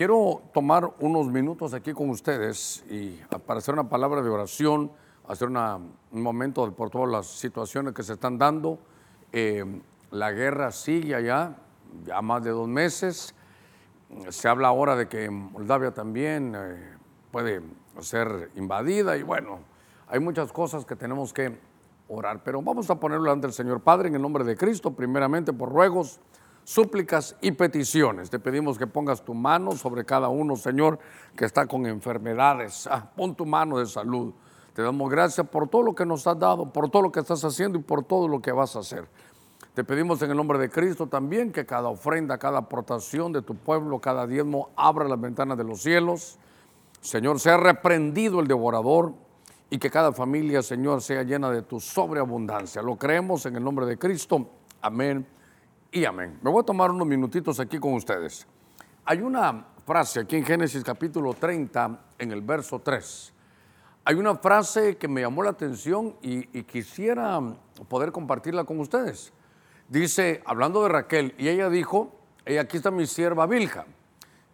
quiero tomar unos minutos aquí con ustedes y para hacer una palabra de oración, hacer un momento por todas las situaciones que se están dando. Eh, la guerra sigue allá, ya más de dos meses. Se habla ahora de que Moldavia también eh, puede ser invadida y bueno, hay muchas cosas que tenemos que orar, pero vamos a ponerlo ante el Señor Padre en el nombre de Cristo, primeramente por ruegos súplicas y peticiones. Te pedimos que pongas tu mano sobre cada uno, Señor, que está con enfermedades. Ah, pon tu mano de salud. Te damos gracias por todo lo que nos has dado, por todo lo que estás haciendo y por todo lo que vas a hacer. Te pedimos en el nombre de Cristo también que cada ofrenda, cada aportación de tu pueblo, cada diezmo abra las ventanas de los cielos. Señor, sea reprendido el devorador y que cada familia, Señor, sea llena de tu sobreabundancia. Lo creemos en el nombre de Cristo. Amén y amén. Me voy a tomar unos minutitos aquí con ustedes. Hay una frase aquí en Génesis capítulo 30, en el verso 3. Hay una frase que me llamó la atención y, quisiera poder compartirla con ustedes. Dice, hablando de Raquel, y ella dijo, ella aquí está mi sierva Vilja.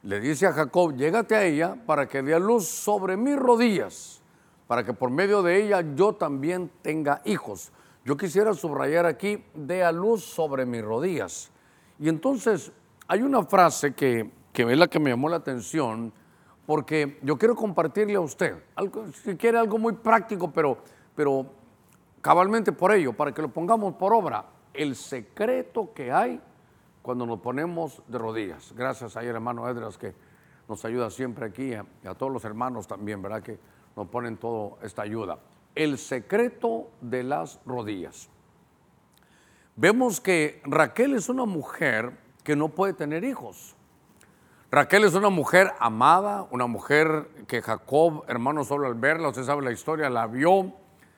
Le dice a Jacob, llégate a ella para que dé luz sobre mis rodillas, para que por medio de ella yo también tenga hijos. Yo quisiera subrayar aquí, dé a luz sobre mis rodillas. Y entonces hay una frase que, que es la que me llamó la atención, porque yo quiero compartirle a usted, algo, si quiere algo muy práctico, pero, pero cabalmente por ello, para que lo pongamos por obra, el secreto que hay cuando nos ponemos de rodillas. Gracias a el hermano Edras que nos ayuda siempre aquí, y a todos los hermanos también, ¿verdad? Que nos ponen toda esta ayuda el secreto de las rodillas. Vemos que Raquel es una mujer que no puede tener hijos. Raquel es una mujer amada, una mujer que Jacob, hermano, solo al verla, usted sabe la historia, la vio,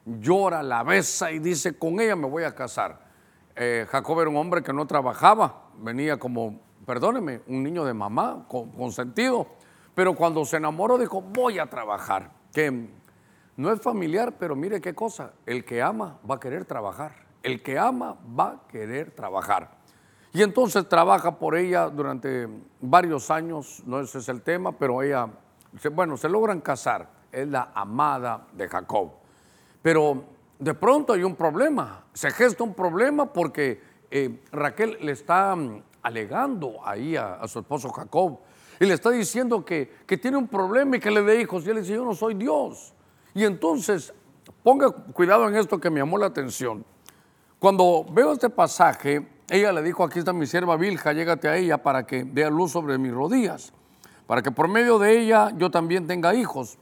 llora, la besa y dice, con ella me voy a casar. Eh, Jacob era un hombre que no trabajaba, venía como, perdóneme, un niño de mamá, con, sentido, pero cuando se enamoró dijo, voy a trabajar. No es familiar, pero mire qué cosa, el que ama va a querer trabajar, el que ama va a querer trabajar. Y entonces trabaja por ella durante varios años, no ese es el tema, pero ella, bueno, se logran casar, es la amada de Jacob. Pero de pronto hay un problema, se gesta un problema porque eh, Raquel le está mm, alegando ahí a, su esposo Jacob y le está diciendo que, que tiene un problema y que le dé hijos. Y él dice, yo no soy Dios. Y entonces, ponga cuidado en esto que me llamó la atención. Cuando veo este pasaje, ella le dijo, aquí está mi sierva Vilja, llégate a ella para que dé luz sobre mis rodillas, para que por medio de ella yo también tenga hijos.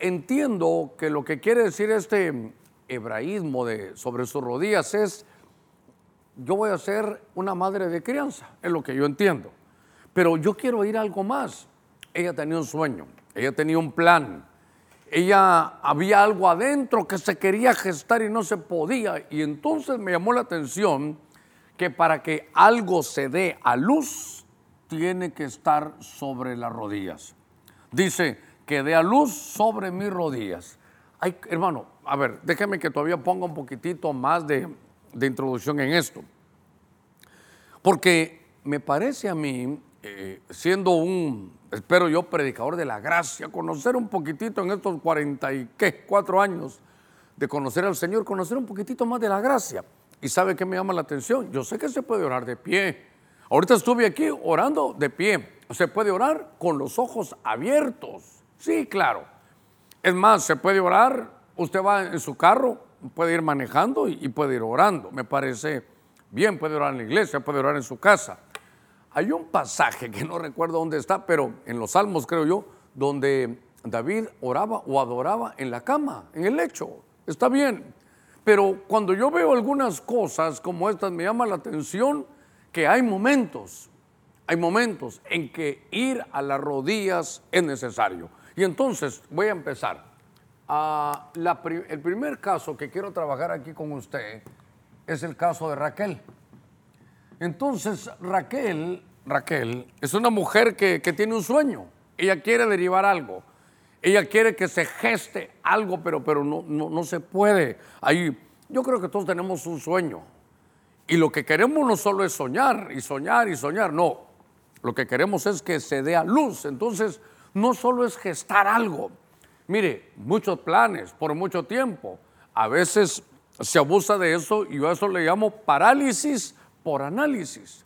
Entiendo que lo que quiere decir este hebraísmo de sobre sus rodillas es, yo voy a ser una madre de crianza, es lo que yo entiendo. Pero yo quiero ir algo más. Ella tenía un sueño, ella tenía un plan, ella había algo adentro que se quería gestar y no se podía. Y entonces me llamó la atención que para que algo se dé a luz, tiene que estar sobre las rodillas. Dice que dé a luz sobre mis rodillas. Ay, hermano, a ver, déjeme que todavía ponga un poquitito más de, de introducción en esto. Porque me parece a mí, eh, siendo un espero yo, predicador de la gracia, conocer un poquitito en estos cuarenta y qué, cuatro años de conocer al Señor, conocer un poquitito más de la gracia. ¿Y sabe qué me llama la atención? Yo sé que se puede orar de pie. Ahorita estuve aquí orando de pie. Se puede orar con los ojos abiertos. Sí, claro. Es más, se puede orar, usted va en su carro, puede ir manejando y puede ir orando. Me parece bien, puede orar en la iglesia, puede orar en su casa. Hay un pasaje que no recuerdo dónde está, pero en los Salmos creo yo, donde David oraba o adoraba en la cama, en el lecho. Está bien. Pero cuando yo veo algunas cosas como estas, me llama la atención que hay momentos, hay momentos en que ir a las rodillas es necesario. Y entonces voy a empezar. Ah, el primer caso que quiero trabajar aquí con usted es el caso de Raquel. Entonces Raquel, Raquel es una mujer que, tiene un sueño. Ella quiere derivar algo. Ella quiere que se geste algo, pero, pero no, no, se puede. Ahí, yo creo que todos tenemos un sueño. Y lo que queremos no solo es soñar y soñar y soñar, no. lo que queremos es que se dé a luz. Entonces, no solo es gestar algo. Mire, muchos planes por mucho tiempo. A veces se abusa de eso y yo a eso le llamo parálisis por análisis.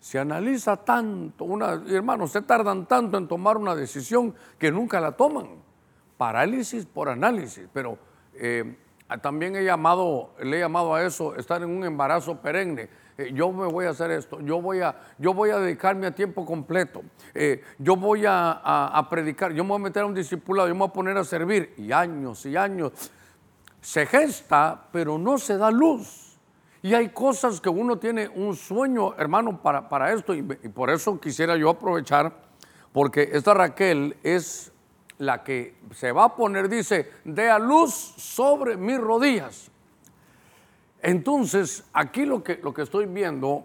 Se analiza tanto, una, hermanos, se tardan tanto en tomar una decisión que nunca la toman. Parálisis por análisis, pero eh, también he llamado, le he llamado a eso estar en un embarazo perenne. Eh, yo me voy a hacer esto, yo voy a, yo voy a dedicarme a tiempo completo, eh, yo voy a, predicar, yo me voy a meter a un discipulado, yo me voy a poner a servir, y años y años. Se gesta, pero no se da luz. Y hay cosas que uno tiene un sueño, hermano, para, para esto. Y, por eso quisiera yo aprovechar, porque esta Raquel es la que se va a poner, dice, de a luz sobre mis rodillas. Entonces, aquí lo que, lo que estoy viendo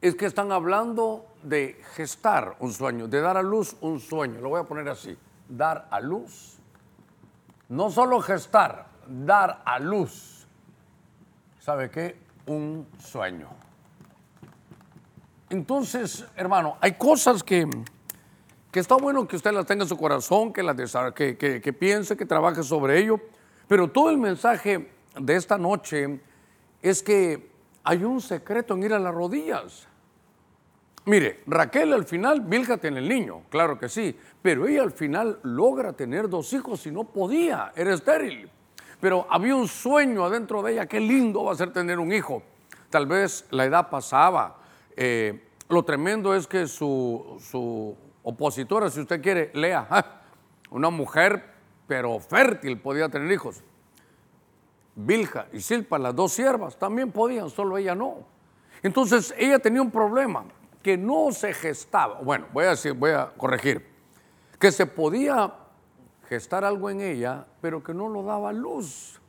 es que están hablando de gestar un sueño, de dar a luz un sueño. Lo voy a poner así, dar a luz. No solo gestar, dar a luz ¿sabe qué? Un sueño. Entonces, hermano, hay cosas que, que está bueno que usted las tenga en su corazón, que, las que, que, piense, que trabaje sobre ello, pero todo el mensaje de esta noche es que hay un secreto en ir a las rodillas. Mire, Raquel al final, Vilja tiene el niño, claro que sí, pero ella al final logra tener dos hijos y no podía, era estéril pero había un sueño adentro de ella, qué lindo va a ser tener un hijo. Tal vez la edad pasaba. Eh, lo tremendo es que su, opositora, si usted quiere, lea, una mujer, pero fértil, podía tener hijos. Vilja y Silpa, las dos siervas, también podían, solo ella no. Entonces ella tenía un problema, que no se gestaba. Bueno, voy a decir, voy a corregir, que se podía gestar algo en ella, pero que no lo daba luz.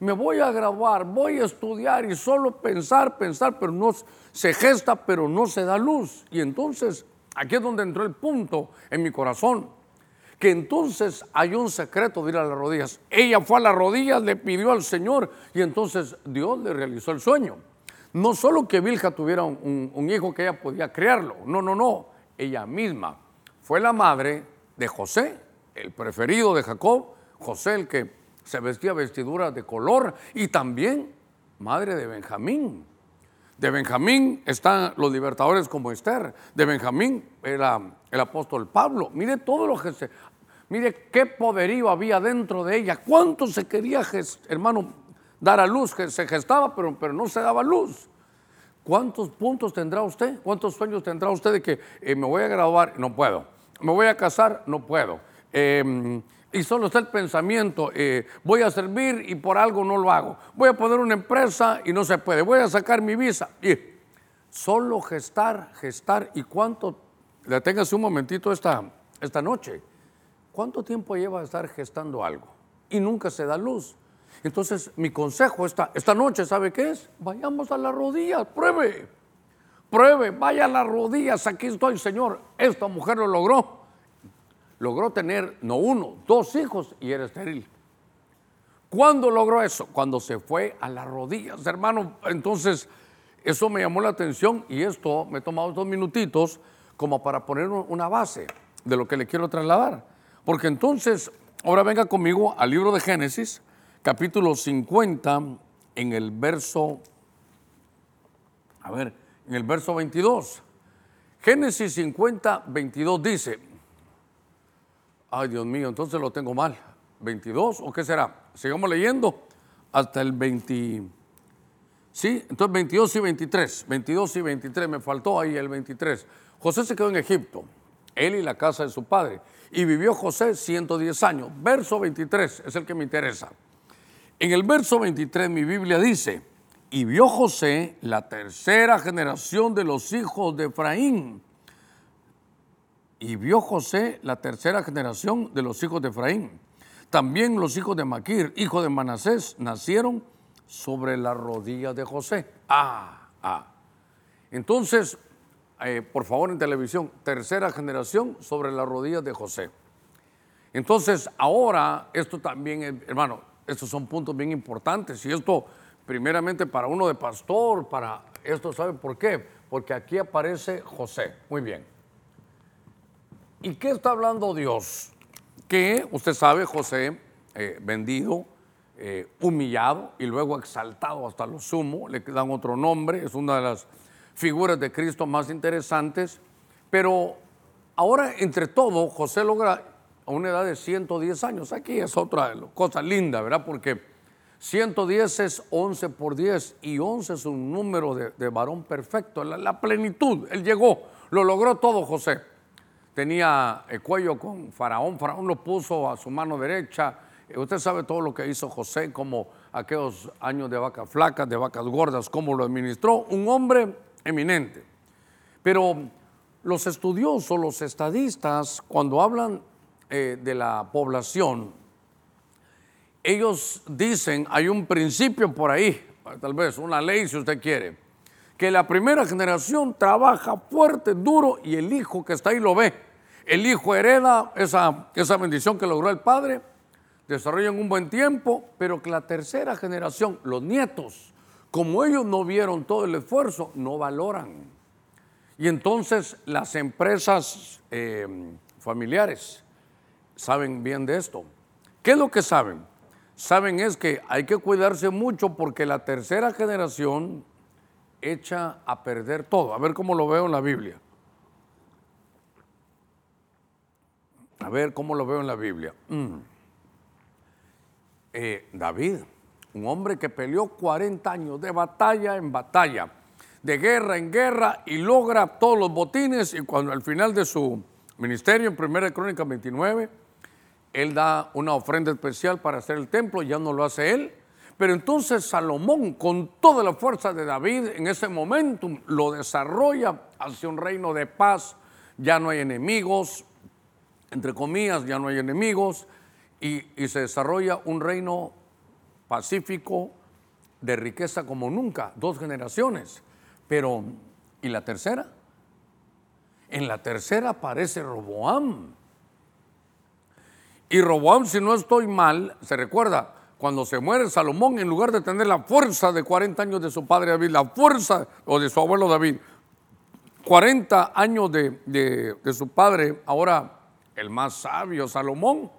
Me voy a grabar, voy a estudiar y solo pensar, pensar, pero no se gesta, pero no se da luz. Y entonces, aquí es donde entró el punto en mi corazón, que entonces hay un secreto de ir a las rodillas. Ella fue a las rodillas, le pidió al Señor y entonces Dios le realizó el sueño. No solo que Vilja tuviera un, un hijo que ella podía criarlo, no, no, no, ella misma fue la madre de José el preferido de Jacob, José, el que se vestía vestiduras de color, y también madre de Benjamín. De Benjamín están los libertadores como Esther, de Benjamín era el apóstol Pablo. Mire todo lo que se... Mire qué poderío había dentro de ella, cuánto se quería, hermano, dar a luz, que se gestaba, pero, pero no se daba luz. ¿Cuántos puntos tendrá usted? ¿Cuántos sueños tendrá usted de que eh, me voy a graduar? No puedo. ¿Me voy a casar? No puedo Em, y solo está el pensamiento, eh, voy a servir y por algo no lo hago. Voy a poner una empresa y no se puede. Voy a sacar mi visa. Y solo gestar, gestar. ¿Y cuánto? Deténgase un momentito esta, esta noche. ¿Cuánto tiempo lleva a estar gestando algo? Y nunca se da luz. Entonces, mi consejo esta, esta noche, ¿sabe qué es? Vayamos a las rodillas, pruebe. Pruebe, vaya a las rodillas. Aquí estoy, Señor. Esta mujer lo logró logró tener no uno, dos hijos y era estéril. ¿Cuándo logró eso? Cuando se fue a las rodillas, hermano. Entonces, eso me llamó la atención y esto me he tomado dos minutitos como para poner una base de lo que le quiero trasladar. Porque entonces, ahora venga conmigo al libro de Génesis, capítulo 50, en el verso, a ver, en el verso 22. Génesis 50, 22 dice, Ay, Dios mío, entonces lo tengo mal. ¿22 o qué será? Sigamos leyendo hasta el 20. Sí, entonces 22 y 23. 22 y 23, me faltó ahí el 23. José se quedó en Egipto, él y la casa de su padre. Y vivió José 110 años. Verso 23 es el que me interesa. En el verso 23 mi Biblia dice, y vio José la tercera generación de los hijos de Efraín y vio José la tercera generación de los hijos de Efraín. También los hijos de Maquir, hijo de Manasés, nacieron sobre las rodillas de José. Ah, ah. Entonces, eh, por favor en televisión, tercera generación sobre las rodillas de José. Entonces, ahora, esto también, hermano, estos son puntos bien importantes y esto, primeramente, para uno de pastor, para esto, ¿sabe por qué? porque aquí aparece José. Muy bien. ¿Y qué está hablando Dios? Que usted sabe, José, eh, vendido, eh, humillado y luego exaltado hasta lo sumo, le dan otro nombre, es una de las figuras de Cristo más interesantes, pero ahora entre todo José logra a una edad de 110 años, aquí es otra cosa linda, ¿verdad? Porque 110 es 11 por 10 y 11 es un número de, varón perfecto, la, plenitud, él llegó, lo logró todo José. Tenía el cuello con Faraón, Faraón lo puso a su mano derecha, Usted sabe todo lo que hizo José, como aquellos años de vacas flacas, de vacas gordas, cómo lo administró. Un hombre eminente. Pero los estudiosos, los estadistas, cuando hablan eh, de la población, ellos dicen, hay un principio por ahí, tal vez una ley si usted quiere, que la primera generación trabaja fuerte, duro y el hijo que está ahí lo ve. El hijo hereda esa, esa bendición que logró el padre desarrollan un buen tiempo, pero que la tercera generación, los nietos, como ellos no vieron todo el esfuerzo, no valoran. Y entonces las empresas eh, familiares saben bien de esto. ¿Qué es lo que saben? Saben es que hay que cuidarse mucho porque la tercera generación echa a perder todo. A ver cómo lo veo en la Biblia. A ver cómo lo veo en la Biblia. Mm. Eh, David, un hombre que peleó 40 años de batalla en batalla, de guerra en guerra y logra todos los botines y cuando al final de su ministerio en Primera Crónica 29, él da una ofrenda especial para hacer el templo, ya no lo hace él, pero entonces Salomón, con toda la fuerza de David, en ese momento lo desarrolla hacia un reino de paz, ya no hay enemigos, entre comillas, ya no hay enemigos, y, se desarrolla un reino pacífico de riqueza como nunca, dos generaciones. Pero, ¿y la tercera? En la tercera aparece Roboam. Y Roboam, si no estoy mal, se recuerda, cuando se muere Salomón, en lugar de tener la fuerza de 40 años de su padre David, la fuerza, o de su abuelo David, 40 años de, de su padre, ahora el más sabio Salomón,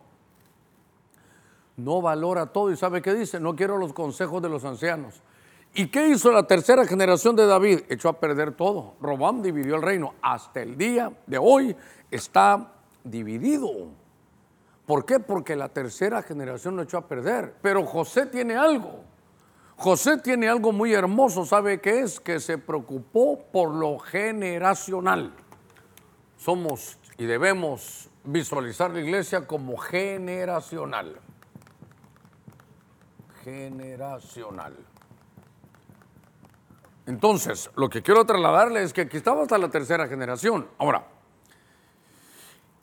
no valora todo y sabe qué dice, no quiero los consejos de los ancianos. ¿Y qué hizo la tercera generación de David? Echó a perder todo. Robán dividió el reino. Hasta el día de hoy está dividido. ¿Por qué? Porque la tercera generación lo echó a perder. Pero José tiene algo. José tiene algo muy hermoso. ¿Sabe qué es? Que se preocupó por lo generacional. Somos y debemos visualizar la iglesia como generacional generacional. Entonces, lo que quiero trasladarle es que aquí estamos hasta la tercera generación. Ahora,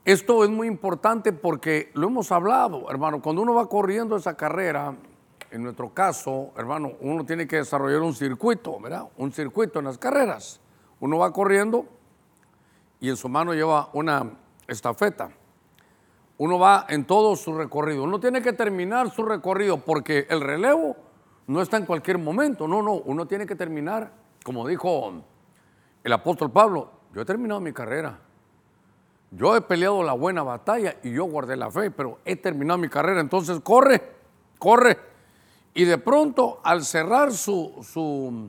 esto es muy importante porque lo hemos hablado, hermano, cuando uno va corriendo esa carrera, en nuestro caso, hermano, uno tiene que desarrollar un circuito, ¿verdad? Un circuito en las carreras. Uno va corriendo y en su mano lleva una estafeta uno va en todo su recorrido. Uno tiene que terminar su recorrido porque el relevo no está en cualquier momento. No, no, uno tiene que terminar, como dijo el apóstol Pablo, yo he terminado mi carrera. Yo he peleado la buena batalla y yo guardé la fe, pero he terminado mi carrera. Entonces corre, corre. Y de pronto, al cerrar su, su,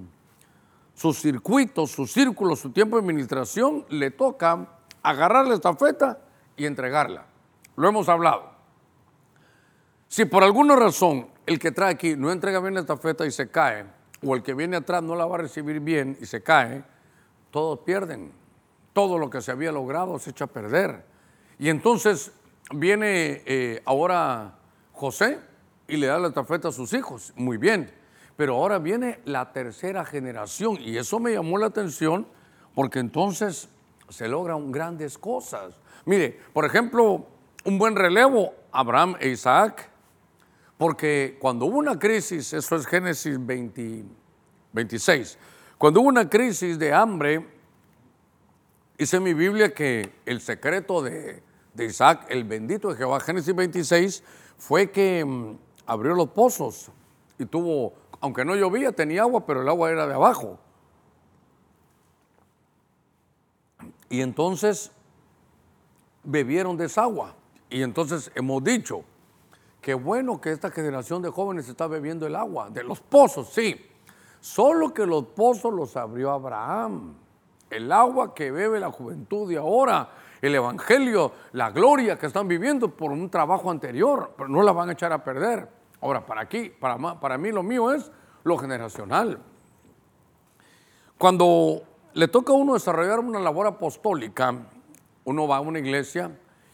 su circuito, su círculo, su tiempo de administración, le toca agarrar la estafeta y entregarla. Lo hemos hablado. Si por alguna razón el que trae aquí no entrega bien la estafeta y se cae, o el que viene atrás no la va a recibir bien y se cae, todos pierden. Todo lo que se había logrado se echa a perder. Y entonces viene eh, ahora José y le da la estafeta a sus hijos. Muy bien. Pero ahora viene la tercera generación y eso me llamó la atención porque entonces se logran grandes cosas. Mire, por ejemplo, un buen relevo, Abraham e Isaac, porque cuando hubo una crisis, eso es Génesis 26, cuando hubo una crisis de hambre, dice mi Biblia que el secreto de, de Isaac, el bendito de Jehová, Génesis 26, fue que mm, abrió los pozos y tuvo, aunque no llovía, tenía agua, pero el agua era de abajo. Y entonces bebieron de esa agua. Y entonces hemos dicho, qué bueno que esta generación de jóvenes está bebiendo el agua, de los pozos, sí. Solo que los pozos los abrió Abraham. El agua que bebe la juventud de ahora, el evangelio, la gloria que están viviendo por un trabajo anterior, pero no la van a echar a perder. Ahora, para aquí, para, para mí lo mío es lo generacional. Cuando le toca a uno desarrollar una labor apostólica, uno va a una iglesia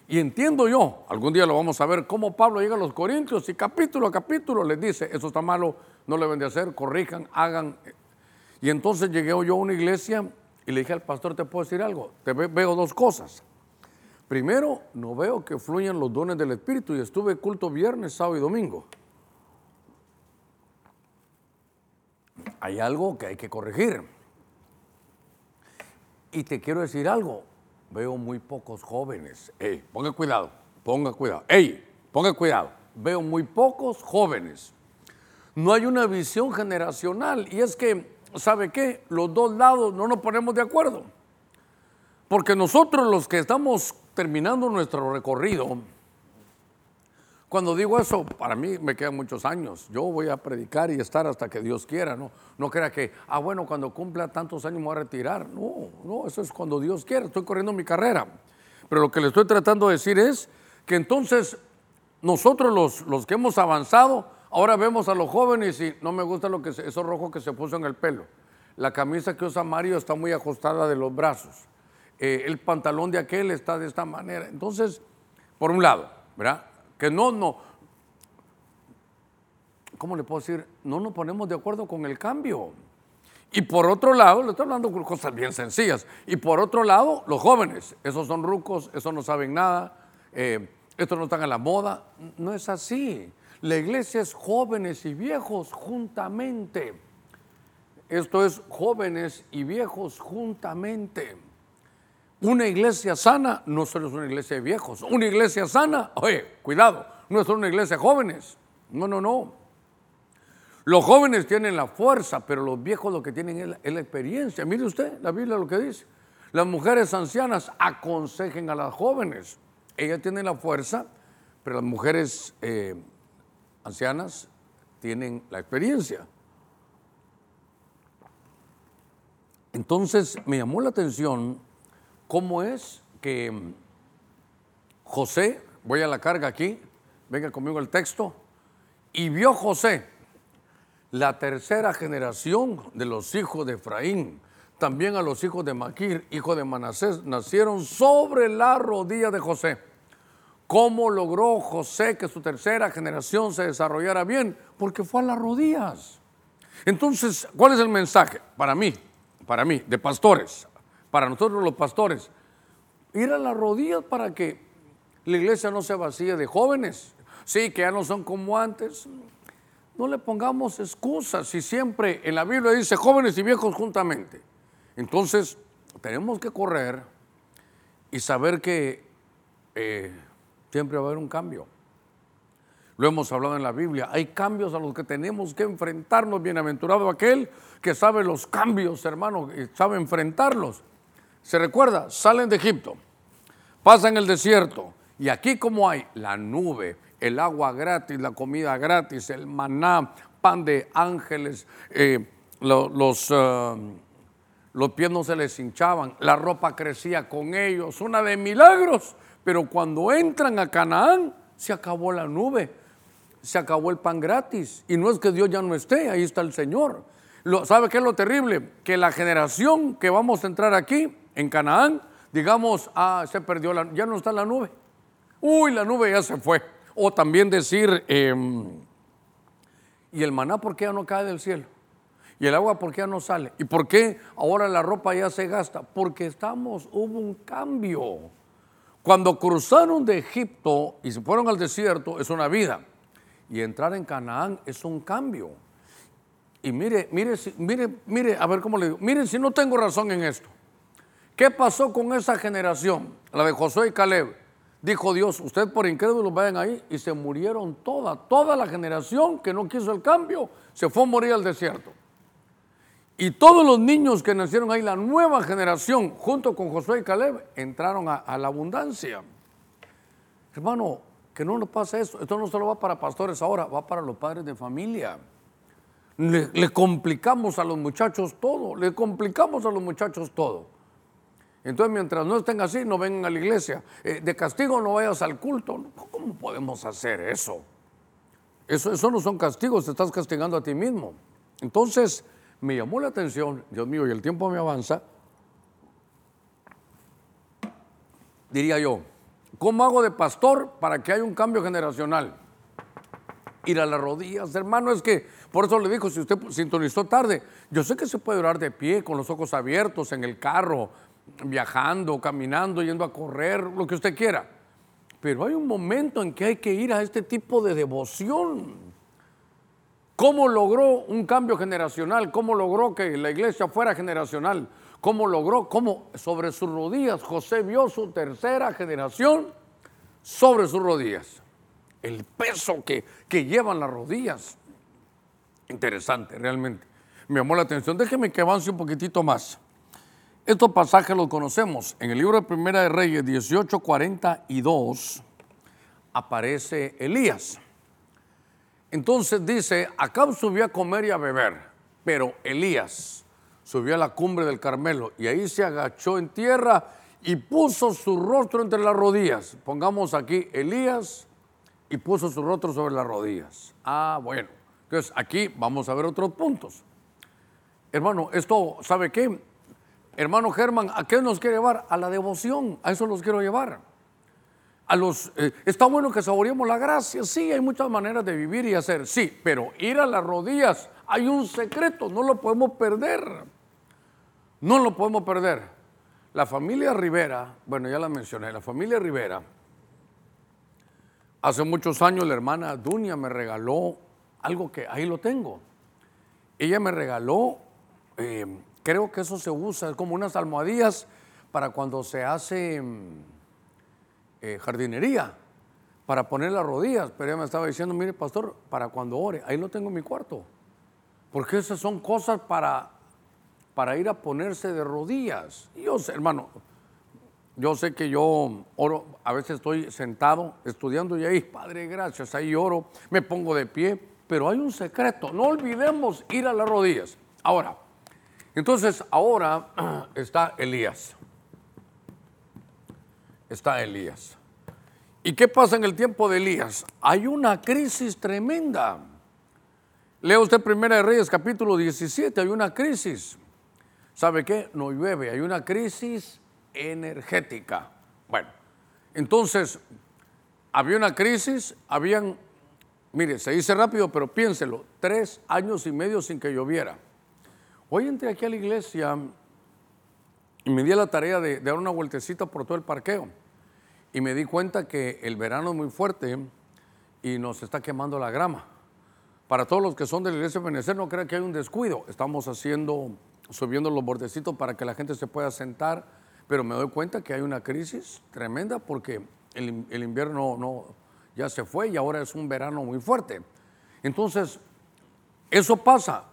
y entiendo yo, algún día lo vamos a ver, cómo Pablo llega a los Corintios y capítulo a capítulo les dice, eso está malo, no le deben de hacer, corrijan, hagan. Y entonces llegué yo a una iglesia y le dije al pastor, ¿te puedo decir algo? Te veo dos cosas. Primero, no veo que fluyan los dones del Espíritu y estuve culto viernes, sábado y domingo. Hay algo que hay que corregir. Y te quiero decir algo, veo muy pocos jóvenes. Ey, ponga cuidado, ponga cuidado. Ey, ponga cuidado. Veo muy pocos jóvenes. No hay una visión generacional. Y es que, ¿sabe qué? Los dos lados no nos ponemos de acuerdo. Porque nosotros los que estamos terminando nuestro recorrido, cuando digo eso, para mí me quedan muchos años. Yo voy a predicar y estar hasta que Dios quiera, ¿no? No crea que, ah, bueno, cuando cumpla tantos años me voy a retirar. No, no, eso es cuando Dios quiera. Estoy corriendo mi carrera. Pero lo que le estoy tratando de decir es que entonces nosotros los, los que hemos avanzado, ahora vemos a los jóvenes y no me gusta lo que eso rojo que se puso en el pelo. La camisa que usa Mario está muy ajustada de los brazos. Eh, el pantalón de aquel está de esta manera. Entonces, por un lado, ¿verdad? Que no, no, ¿cómo le puedo decir? No nos ponemos de acuerdo con el cambio. Y por otro lado, le estoy hablando de cosas bien sencillas. Y por otro lado, los jóvenes, esos son rucos, esos no saben nada, eh, estos no están a la moda. No es así. La iglesia es jóvenes y viejos juntamente. Esto es jóvenes y viejos juntamente. Una iglesia sana no solo es una iglesia de viejos. Una iglesia sana, oye, cuidado, no es una iglesia de jóvenes. No, no, no. Los jóvenes tienen la fuerza, pero los viejos lo que tienen es la, experiencia. Mire usted, la Biblia lo que dice. Las mujeres ancianas aconsejen a las jóvenes. Ellas tienen la fuerza, pero las mujeres eh, ancianas tienen la experiencia. Entonces me llamó la atención cómo es que mm, José, voy a la carga aquí, venga conmigo el texto, y vio José la tercera generación de los hijos de Efraín, también a los hijos de Maquir, hijo de Manasés, nacieron sobre la rodilla de José. ¿Cómo logró José que su tercera generación se desarrollara bien? Porque fue a las rodillas. Entonces, ¿cuál es el mensaje? Para mí, para mí, de pastores, para nosotros los pastores, ir a las rodillas para que la iglesia no se vacíe de jóvenes. Sí, que ya no son como antes. No le pongamos excusas si siempre en la Biblia dice jóvenes y viejos juntamente. Entonces, tenemos que correr y saber que eh, siempre va a haber un cambio. Lo hemos hablado en la Biblia. Hay cambios a los que tenemos que enfrentarnos. Bienaventurado aquel que sabe los cambios, hermano, y sabe enfrentarlos. Se recuerda, salen de Egipto, pasan el desierto y aquí como hay la nube, el agua gratis, la comida gratis, el maná, pan de ángeles, eh, los, eh, los pies no se les hinchaban, la ropa crecía con ellos, una de milagros, pero cuando entran a Canaán se acabó la nube, se acabó el pan gratis y no es que Dios ya no esté, ahí está el Señor. ¿Sabe qué es lo terrible? Que la generación que vamos a entrar aquí en Canaán, digamos, ah, se perdió, la, ya no está la nube. Uy, la nube ya se fue. O también decir, em, ¿y el maná por qué ya no cae del cielo? ¿Y el agua por qué ya no sale? ¿Y por qué ahora la ropa ya se gasta? Porque estamos, hubo un cambio. Cuando cruzaron de Egipto y se fueron al desierto, es una vida. Y entrar en Canaán es un cambio. Y mire, mire, mire, mire, a ver cómo le digo. Miren si no tengo razón en esto. ¿Qué pasó con esa generación? La de Josué y Caleb. Dijo Dios, usted por incrédulos vayan ahí y se murieron toda, toda la generación que no quiso el cambio, se fue a morir al desierto. Y todos los niños que nacieron ahí, la nueva generación, junto con Josué y Caleb, entraron a, la abundancia. Hermano, que no nos pase esto. Esto no solo va para pastores ahora, va para los padres de familia. Le, le, complicamos a los muchachos todo, le complicamos a los muchachos todo. Entonces, mientras no estén así, no vengan a la iglesia. Eh, de castigo no vayas al culto. ¿Cómo podemos hacer eso? eso? Eso no son castigos, te estás castigando a ti mismo. Entonces, me llamó la atención, Dios mío, y el tiempo me avanza. Diría yo, ¿cómo hago de pastor para que haya un cambio generacional? Ir a las rodillas, hermano, es que por eso le dijo, si usted sintonizó tarde, yo sé que se puede orar de pie, con los ojos abiertos, en el carro, viajando, caminando, yendo a correr, lo que usted quiera. Pero hay un momento en que hay que ir a este tipo de devoción. ¿Cómo logró un cambio generacional? ¿Cómo logró que la iglesia fuera generacional? ¿Cómo logró? ¿Cómo sobre sus rodillas José vio su tercera generación sobre sus rodillas? El peso que, que llevan las rodillas. Interesante, realmente. Me llamó la atención. Déjeme que avance un poquitito más. Estos pasajes los conocemos. En el libro de Primera de Reyes 18:42 aparece Elías. Entonces dice, Acab subió a comer y a beber, pero Elías subió a la cumbre del Carmelo y ahí se agachó en tierra y puso su rostro entre las rodillas. Pongamos aquí Elías y puso su rostro sobre las rodillas. Ah, bueno. Entonces aquí vamos a ver otros puntos. Hermano, esto, ¿sabe qué? Hermano Germán, ¿a qué nos quiere llevar? A la devoción, a eso los quiero llevar. A los, eh, está bueno que saboreemos la gracia, sí, hay muchas maneras de vivir y hacer, sí, pero ir a las rodillas, hay un secreto, no lo podemos perder. No lo podemos perder. La familia Rivera, bueno, ya la mencioné, la familia Rivera, hace muchos años la hermana Dunia me regaló algo que ahí lo tengo. Ella me regaló eh, Creo que eso se usa, es como unas almohadillas para cuando se hace mm, eh, jardinería, para poner las rodillas. Pero ella me estaba diciendo, mire pastor, para cuando ore, ahí lo tengo en mi cuarto. Porque esas son cosas para, para ir a ponerse de rodillas. Y yo sé, hermano, yo sé que yo oro, a veces estoy sentado estudiando y ahí, Padre, gracias, ahí oro, me pongo de pie, pero hay un secreto, no olvidemos ir a las rodillas. Ahora, entonces ahora está Elías. Está Elías. ¿Y qué pasa en el tiempo de Elías? Hay una crisis tremenda. Lea usted Primera de Reyes capítulo 17, hay una crisis. ¿Sabe qué? No llueve, hay una crisis energética. Bueno, entonces, había una crisis, habían, mire, se dice rápido, pero piénselo, tres años y medio sin que lloviera. Hoy entré aquí a la iglesia y me di la tarea de, dar una vueltecita por todo el parqueo. Y me di cuenta que el verano es muy fuerte y nos está quemando la grama. Para todos los que son de la iglesia de no crean que hay un descuido. Estamos haciendo, subiendo los bordecitos para que la gente se pueda sentar, pero me doy cuenta que hay una crisis tremenda porque el, el invierno no, ya se fue y ahora es un verano muy fuerte. Entonces, eso pasa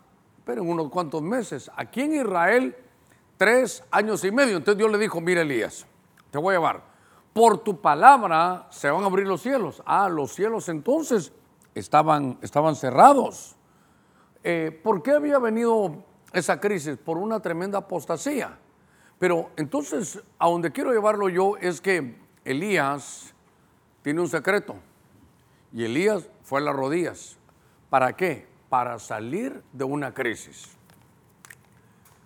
pero en unos cuantos meses. Aquí en Israel, tres años y medio. Entonces Dios le dijo, mira Elías, te voy a llevar. Por tu palabra se van a abrir los cielos. Ah, los cielos entonces estaban, estaban cerrados. Eh, ¿Por qué había venido esa crisis? Por una tremenda apostasía. Pero entonces, a donde quiero llevarlo yo es que Elías tiene un secreto. Y Elías fue a las rodillas. ¿Para qué? Para salir de una crisis.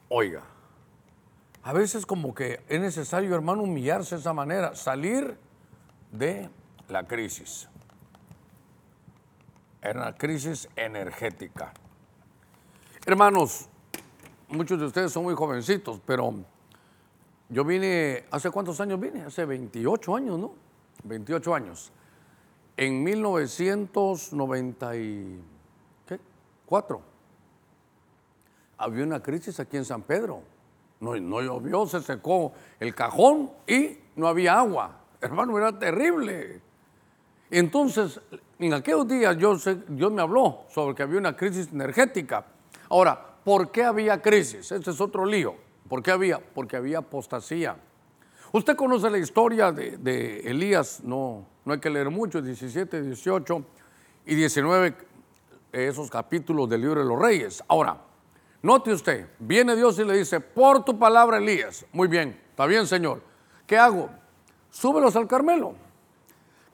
Oiga, a veces como que es necesario, hermano, humillarse de esa manera, salir de la crisis. Era una crisis energética. Hermanos, muchos de ustedes son muy jovencitos, pero yo vine, ¿hace cuántos años vine? Hace 28 años, ¿no? 28 años. En 1990 Cuatro. Había una crisis aquí en San Pedro. No, no llovió, se secó el cajón y no había agua. Hermano, era terrible. Entonces, en aquellos días yo Dios me habló sobre que había una crisis energética. Ahora, ¿por qué había crisis? Este es otro lío. ¿Por qué había? Porque había apostasía. Usted conoce la historia de, Elías, no, no hay que leer mucho, 17, 18 y 19, esos capítulos del libro de los reyes. Ahora, note usted, viene Dios y le dice, por tu palabra Elías, muy bien, está bien Señor, ¿qué hago? Súbelos al Carmelo,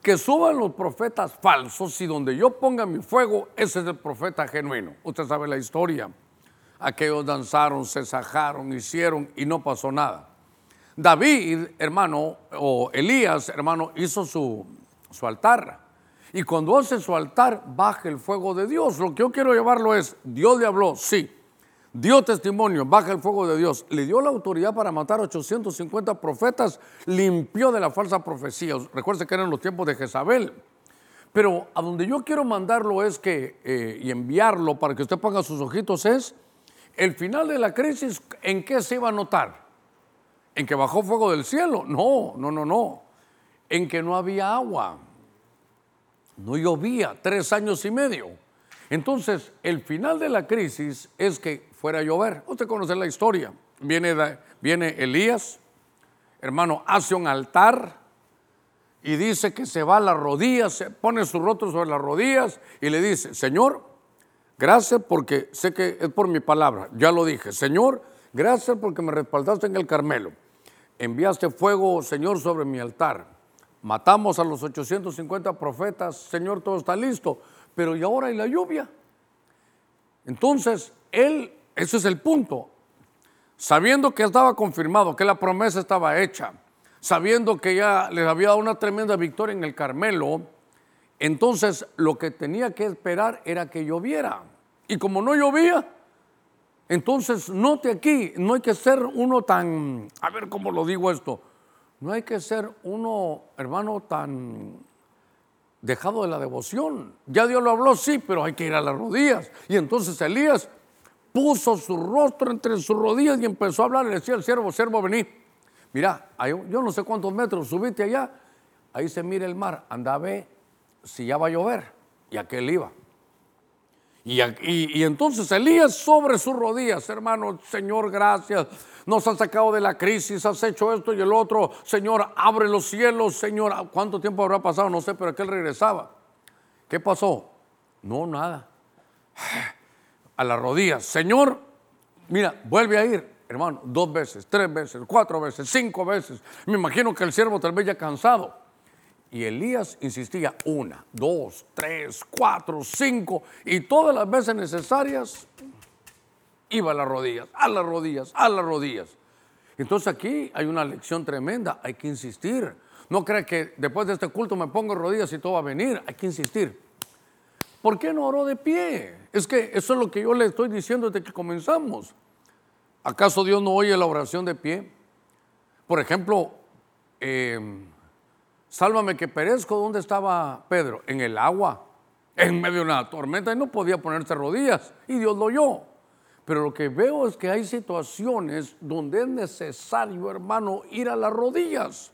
que suban los profetas falsos y donde yo ponga mi fuego, ese es el profeta genuino. Usted sabe la historia. Aquellos danzaron, se sajaron, hicieron y no pasó nada. David, hermano, o Elías, hermano, hizo su, su altar. Y cuando hace su altar, baja el fuego de Dios. Lo que yo quiero llevarlo es, Dios le habló, sí, dio testimonio, baja el fuego de Dios, le dio la autoridad para matar 850 profetas, limpió de la falsa profecía. Recuerde que eran los tiempos de Jezabel. Pero a donde yo quiero mandarlo es que, eh, y enviarlo para que usted ponga sus ojitos, es el final de la crisis, ¿en qué se iba a notar? ¿En que bajó fuego del cielo? No, no, no, no. En que no había agua. No llovía tres años y medio. Entonces, el final de la crisis es que fuera a llover. Usted conoce la historia. Viene, viene Elías, hermano, hace un altar y dice que se va a las rodillas, se pone su rostro sobre las rodillas y le dice, Señor, gracias porque sé que es por mi palabra, ya lo dije, Señor, gracias porque me respaldaste en el Carmelo enviaste fuego, Señor, sobre mi altar. Matamos a los 850 profetas, Señor, todo está listo, pero ¿y ahora hay la lluvia? Entonces, él, ese es el punto, sabiendo que estaba confirmado, que la promesa estaba hecha, sabiendo que ya les había dado una tremenda victoria en el Carmelo, entonces lo que tenía que esperar era que lloviera. Y como no llovía, entonces, note aquí, no hay que ser uno tan, a ver cómo lo digo esto, no hay que ser uno, hermano, tan dejado de la devoción. Ya Dios lo habló, sí, pero hay que ir a las rodillas. Y entonces Elías puso su rostro entre sus rodillas y empezó a hablar. Le decía al siervo, siervo, vení. Mira, yo no sé cuántos metros, subiste allá. Ahí se mira el mar. Anda a ver si ya va a llover. Y aquel iba. Y, entonces Elías sobre sus rodillas, hermano, Señor, gracias. Nos has sacado de la crisis, has hecho esto y el otro. Señor, abre los cielos, Señor. ¿Cuánto tiempo habrá pasado? No sé, pero aquel regresaba. ¿Qué pasó? No, nada. A las rodillas. Señor, mira, vuelve a ir, hermano, dos veces, tres veces, cuatro veces, cinco veces. Me imagino que el siervo tal vez ya cansado. Y Elías insistía una, dos, tres, cuatro, cinco, y todas las veces necesarias iba a las rodillas, a las rodillas, a las rodillas. Entonces aquí hay una lección tremenda, hay que insistir. No cree que después de este culto me pongo rodillas y todo va a venir, hay que insistir. ¿Por qué no oró de pie? Es que eso es lo que yo le estoy diciendo desde que comenzamos. ¿Acaso Dios no oye la oración de pie? Por ejemplo, eh, Sálvame que perezco. ¿Dónde estaba Pedro? En el agua, en medio de una tormenta y no podía ponerse rodillas. Y Dios lo oyó. Pero lo que veo es que hay situaciones donde es necesario, hermano, ir a las rodillas.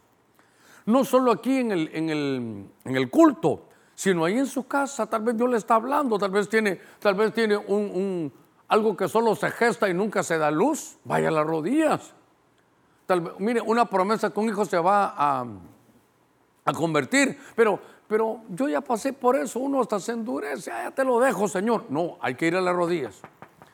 No solo aquí en el, en el, culto, sino ahí en su casa. Tal vez Dios le está hablando, tal vez tiene, tal vez tiene un, algo que solo se gesta y nunca se da luz. Vaya a las rodillas. Tal mire, una promesa que un hijo se va a, a convertir. Pero, pero yo ya pasé por eso, uno hasta se endurece, ah, ya te lo dejo, Señor. No, hay que ir a las rodillas.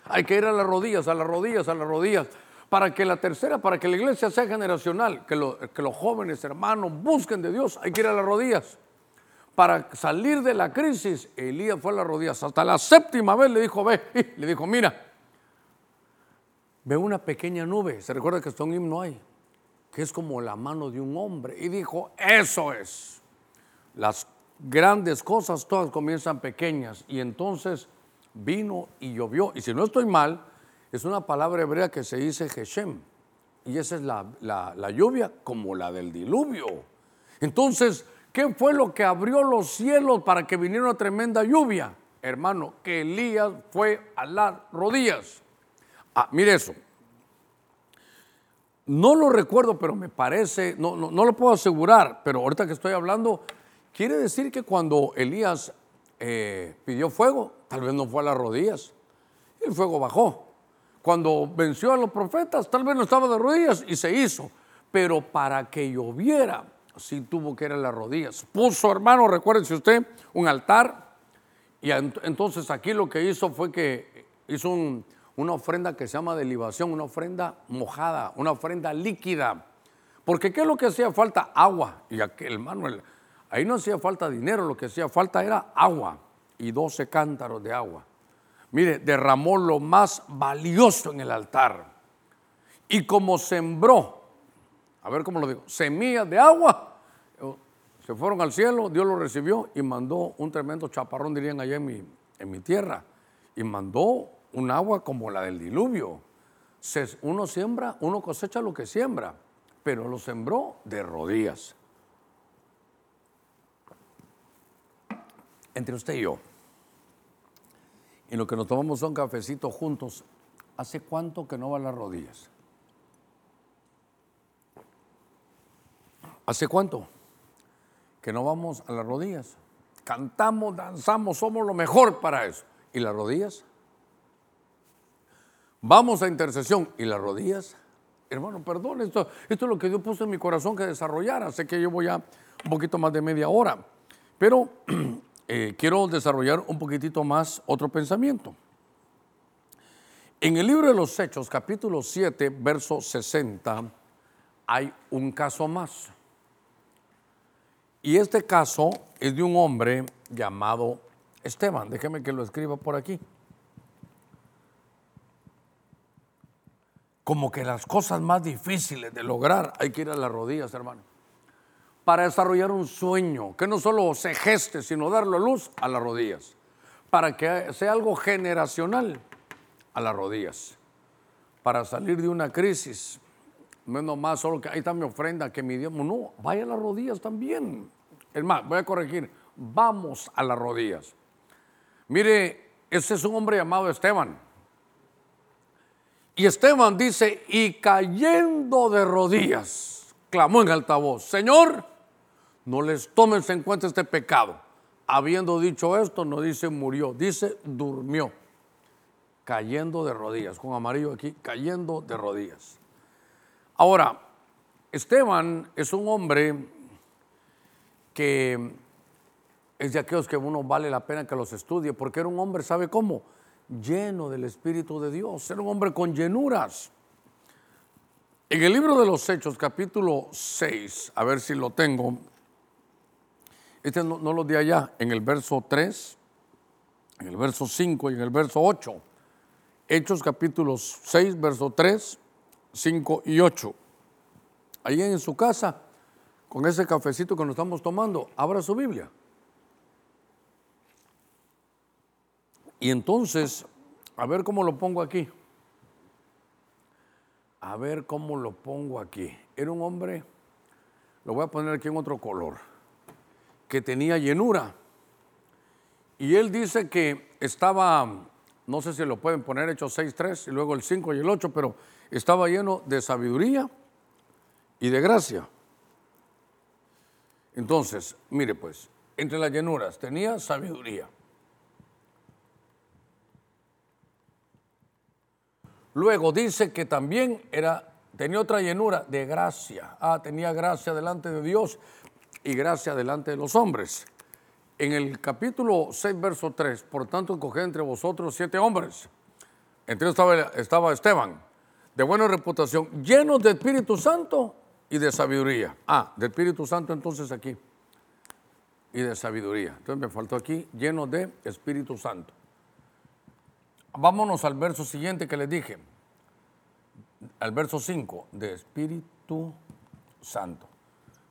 Hay que ir a las rodillas, a las rodillas, a las rodillas. Para que la tercera, para que la iglesia sea generacional, que, que los jóvenes hermanos busquen de Dios, hay que ir a las rodillas. Para salir de la crisis, Elías fue a las rodillas. Hasta la séptima vez le dijo, ve, le dijo, mira, ve una pequeña nube. Se recuerda que esto un himno hay que es como la mano de un hombre. Y dijo, eso es. Las grandes cosas todas comienzan pequeñas. Y entonces vino y llovió. Y si no estoy mal, es una palabra hebrea que se dice Geshem. Y esa es la, la lluvia como la del diluvio. Entonces, ¿qué fue lo que abrió los cielos para que viniera una tremenda lluvia? Hermano, que Elías fue a las rodillas. Ah, mire eso. No lo recuerdo, pero me parece, no, no, lo puedo asegurar, pero ahorita que estoy hablando, quiere decir que cuando Elías eh, pidió fuego, tal vez no fue a las rodillas, el fuego bajó. Cuando venció a los profetas, tal vez no estaba de rodillas y se hizo. Pero para que lloviera, sí tuvo que ir a las rodillas. Puso, hermano, recuérdense usted, un altar. Y entonces aquí lo que hizo fue que hizo una ofrenda que se llama de libación, una ofrenda mojada, una ofrenda líquida. Porque ¿qué es lo que hacía falta? Agua. Y aquel hermano, ahí no hacía falta dinero, lo que hacía falta era agua y 12 cántaros de agua. Mire, derramó lo más valioso en el altar. Y como sembró, a ver cómo lo digo, semillas de agua, se fueron al cielo, Dios lo recibió y mandó un tremendo chaparrón, dirían allá en mi, en mi tierra, y mandó un agua como la del diluvio. uno siembra, uno cosecha lo que siembra, pero lo sembró de rodillas. Entre usted y yo, y lo que nos tomamos son cafecitos juntos, ¿hace cuánto que no va a las rodillas? ¿Hace cuánto que no vamos a las rodillas? Cantamos, danzamos, somos lo mejor para eso. ¿Y las rodillas? Vamos a intercesión. ¿Y las rodillas? Hermano, perdón, esto, esto es lo que Dios puso en mi corazón que desarrollara. Sé que llevo ya un poquito más de media hora. Pero Eh, quiero desarrollar un poquitito más otro pensamiento. En el libro de los Hechos, capítulo 7, verso 60, hay un caso más. Y este caso es de un hombre llamado Esteban. Déjeme que lo escriba por aquí. Como que las cosas más difíciles de lograr hay que ir a las rodillas, hermano para desarrollar un sueño, que no solo se geste, sino darle luz a las rodillas, para que sea algo generacional a las rodillas, para salir de una crisis. Menos más solo que ahí está mi ofrenda, que mi Dios, no, vaya a las rodillas también. Es más, voy a corregir, vamos a las rodillas. Mire, ese es un hombre llamado Esteban. Y Esteban dice, y cayendo de rodillas, clamó en alta voz, Señor, no les tomes en cuenta este pecado. Habiendo dicho esto, no dice murió, dice durmió, cayendo de rodillas, con amarillo aquí, cayendo de rodillas. Ahora, Esteban es un hombre que es de aquellos que uno vale la pena que los estudie, porque era un hombre, ¿sabe cómo? Lleno del Espíritu de Dios, era un hombre con llenuras. En el libro de los Hechos, capítulo 6, a ver si lo tengo, este no, lo di allá, en el verso 3, en el verso 5 y en el verso 8. Hechos capítulos 6, verso 3, 5 y 8. Ahí en su casa, con ese cafecito que nos estamos tomando, abra su Biblia. Y entonces, a ver cómo lo pongo aquí. A ver cómo lo pongo aquí. Era un hombre, lo voy a poner aquí en otro color que tenía llenura. Y él dice que estaba, no sé si lo pueden poner, Hechos 6, 3 y luego el 5 y el 8, pero estaba lleno de sabiduría y de gracia. Entonces, mire pues, entre las llenuras tenía sabiduría. Luego dice que también era, tenía otra llenura de gracia. Ah, tenía gracia delante de Dios y gracia delante de los hombres. En el capítulo 6, verso 3, por tanto, coged entre vosotros siete hombres. Entre ellos estaba, estaba Esteban, de buena reputación, llenos de Espíritu Santo y de sabiduría. Ah, de Espíritu Santo entonces aquí. Y de sabiduría. Entonces me faltó aquí, llenos de Espíritu Santo. Vámonos al verso siguiente que les dije. Al verso 5, de Espíritu Santo.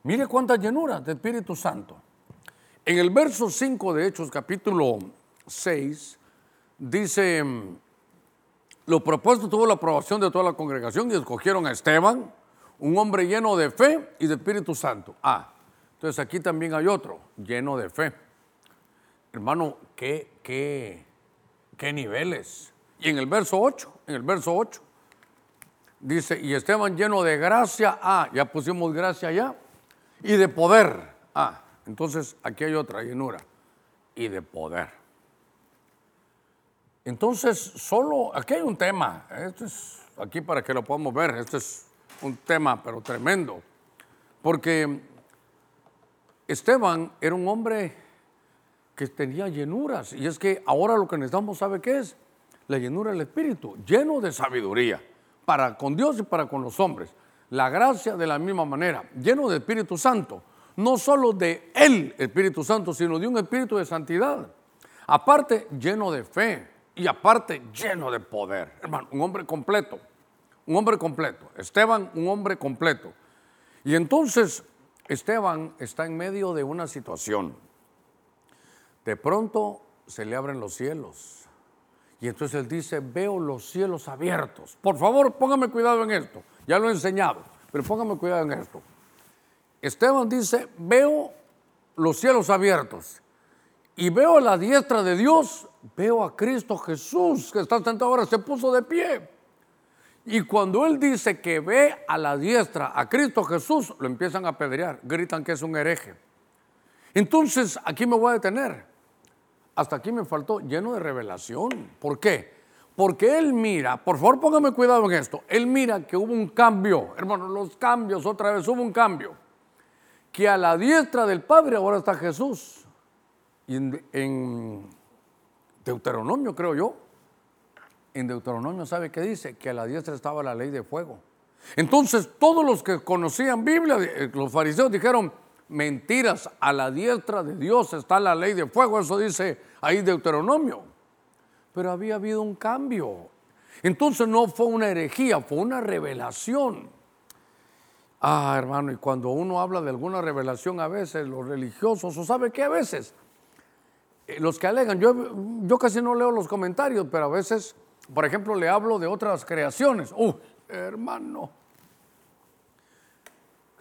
Mire cuántas llenuras de Espíritu Santo. En el verso 5 de Hechos capítulo 6 dice, lo propuesto tuvo la aprobación de toda la congregación y escogieron a Esteban, un hombre lleno de fe y de Espíritu Santo. Ah, entonces aquí también hay otro, lleno de fe. Hermano, qué, qué, qué niveles. Y en el verso 8, en el verso 8, dice, y Esteban lleno de gracia, ah, ya pusimos gracia allá y de poder. Ah, entonces aquí hay otra llenura. Y de poder. Entonces, solo, aquí hay un tema, este es, aquí para que lo podamos ver, este es un tema, pero tremendo, porque Esteban era un hombre que tenía llenuras, y es que ahora lo que necesitamos, ¿sabe qué es? La llenura del Espíritu, lleno de sabiduría, para con Dios y para con los hombres. La gracia de la misma manera, lleno de Espíritu Santo, no solo de el Espíritu Santo, sino de un Espíritu de santidad. Aparte, lleno de fe y aparte, lleno de poder. Hermano, un hombre completo, un hombre completo. Esteban, un hombre completo. Y entonces, Esteban está en medio de una situación. De pronto se le abren los cielos. Y entonces él dice, veo los cielos abiertos. Por favor, póngame cuidado en esto. Ya lo he enseñado, pero póngame cuidado en esto. Esteban dice, veo los cielos abiertos y veo a la diestra de Dios, veo a Cristo Jesús que está sentado ahora, se puso de pie. Y cuando él dice que ve a la diestra a Cristo Jesús, lo empiezan a apedrear, gritan que es un hereje. Entonces, aquí me voy a detener. Hasta aquí me faltó lleno de revelación. ¿Por qué? Porque él mira, por favor póngame cuidado en esto, él mira que hubo un cambio, hermano, los cambios, otra vez hubo un cambio, que a la diestra del Padre ahora está Jesús. Y en, Deuteronomio, creo yo, en Deuteronomio, ¿sabe qué dice? Que a la diestra estaba la ley de fuego. Entonces, todos los que conocían Biblia, eh, los fariseos dijeron, mentiras, a la diestra de Dios está la ley de fuego, eso dice ahí Deuteronomio. Pero había habido un cambio. Entonces no fue una herejía, fue una revelación. Ah, hermano, y cuando uno habla de alguna revelación a veces, los religiosos, ¿o sabe qué a veces? Eh, los que alegan, yo, yo casi no leo los comentarios, pero a veces, por ejemplo, le hablo de otras creaciones. ¡Uh, hermano!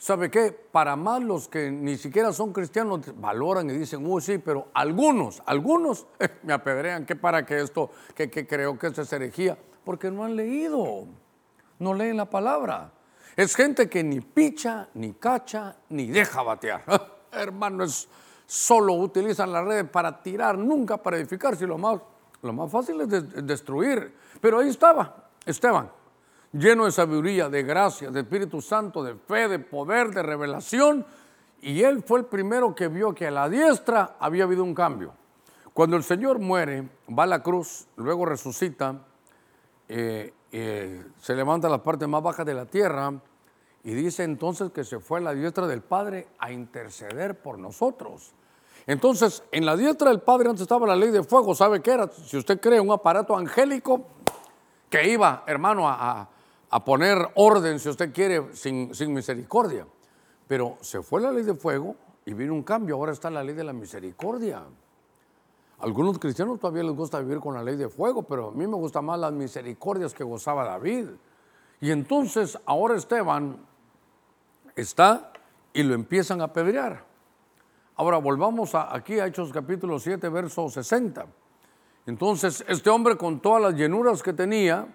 ¿Sabe qué? Para más los que ni siquiera son cristianos valoran y dicen, uy, sí, pero algunos, algunos me apedrean, que para que esto, que, que creo que esto es herejía, porque no han leído, no leen la palabra. Es gente que ni picha, ni cacha, ni deja batear. Hermano, es, solo utilizan las redes para tirar, nunca para edificar, si lo más, lo más fácil es destruir. Pero ahí estaba Esteban, lleno de sabiduría, de gracia, de Espíritu Santo, de fe, de poder, de revelación. Y él fue el primero que vio que a la diestra había habido un cambio. Cuando el Señor muere, va a la cruz, luego resucita, eh, eh, se levanta a la parte más baja de la tierra y dice entonces que se fue a la diestra del Padre a interceder por nosotros. Entonces, en la diestra del Padre antes estaba la ley de fuego, ¿sabe qué era? Si usted cree un aparato angélico que iba, hermano, a, poner orden, si usted quiere, sin, sin misericordia. Pero se fue la ley de fuego y vino un cambio, ahora está la ley de la misericordia. Algunos cristianos todavía les gusta vivir con la ley de fuego, pero a mí me gustan más las misericordias que gozaba David. Y entonces ahora Esteban está y lo empiezan a apedrear. Ahora volvamos aquí a Hechos capítulo 7, verso 60. Entonces este hombre con todas las llenuras que tenía,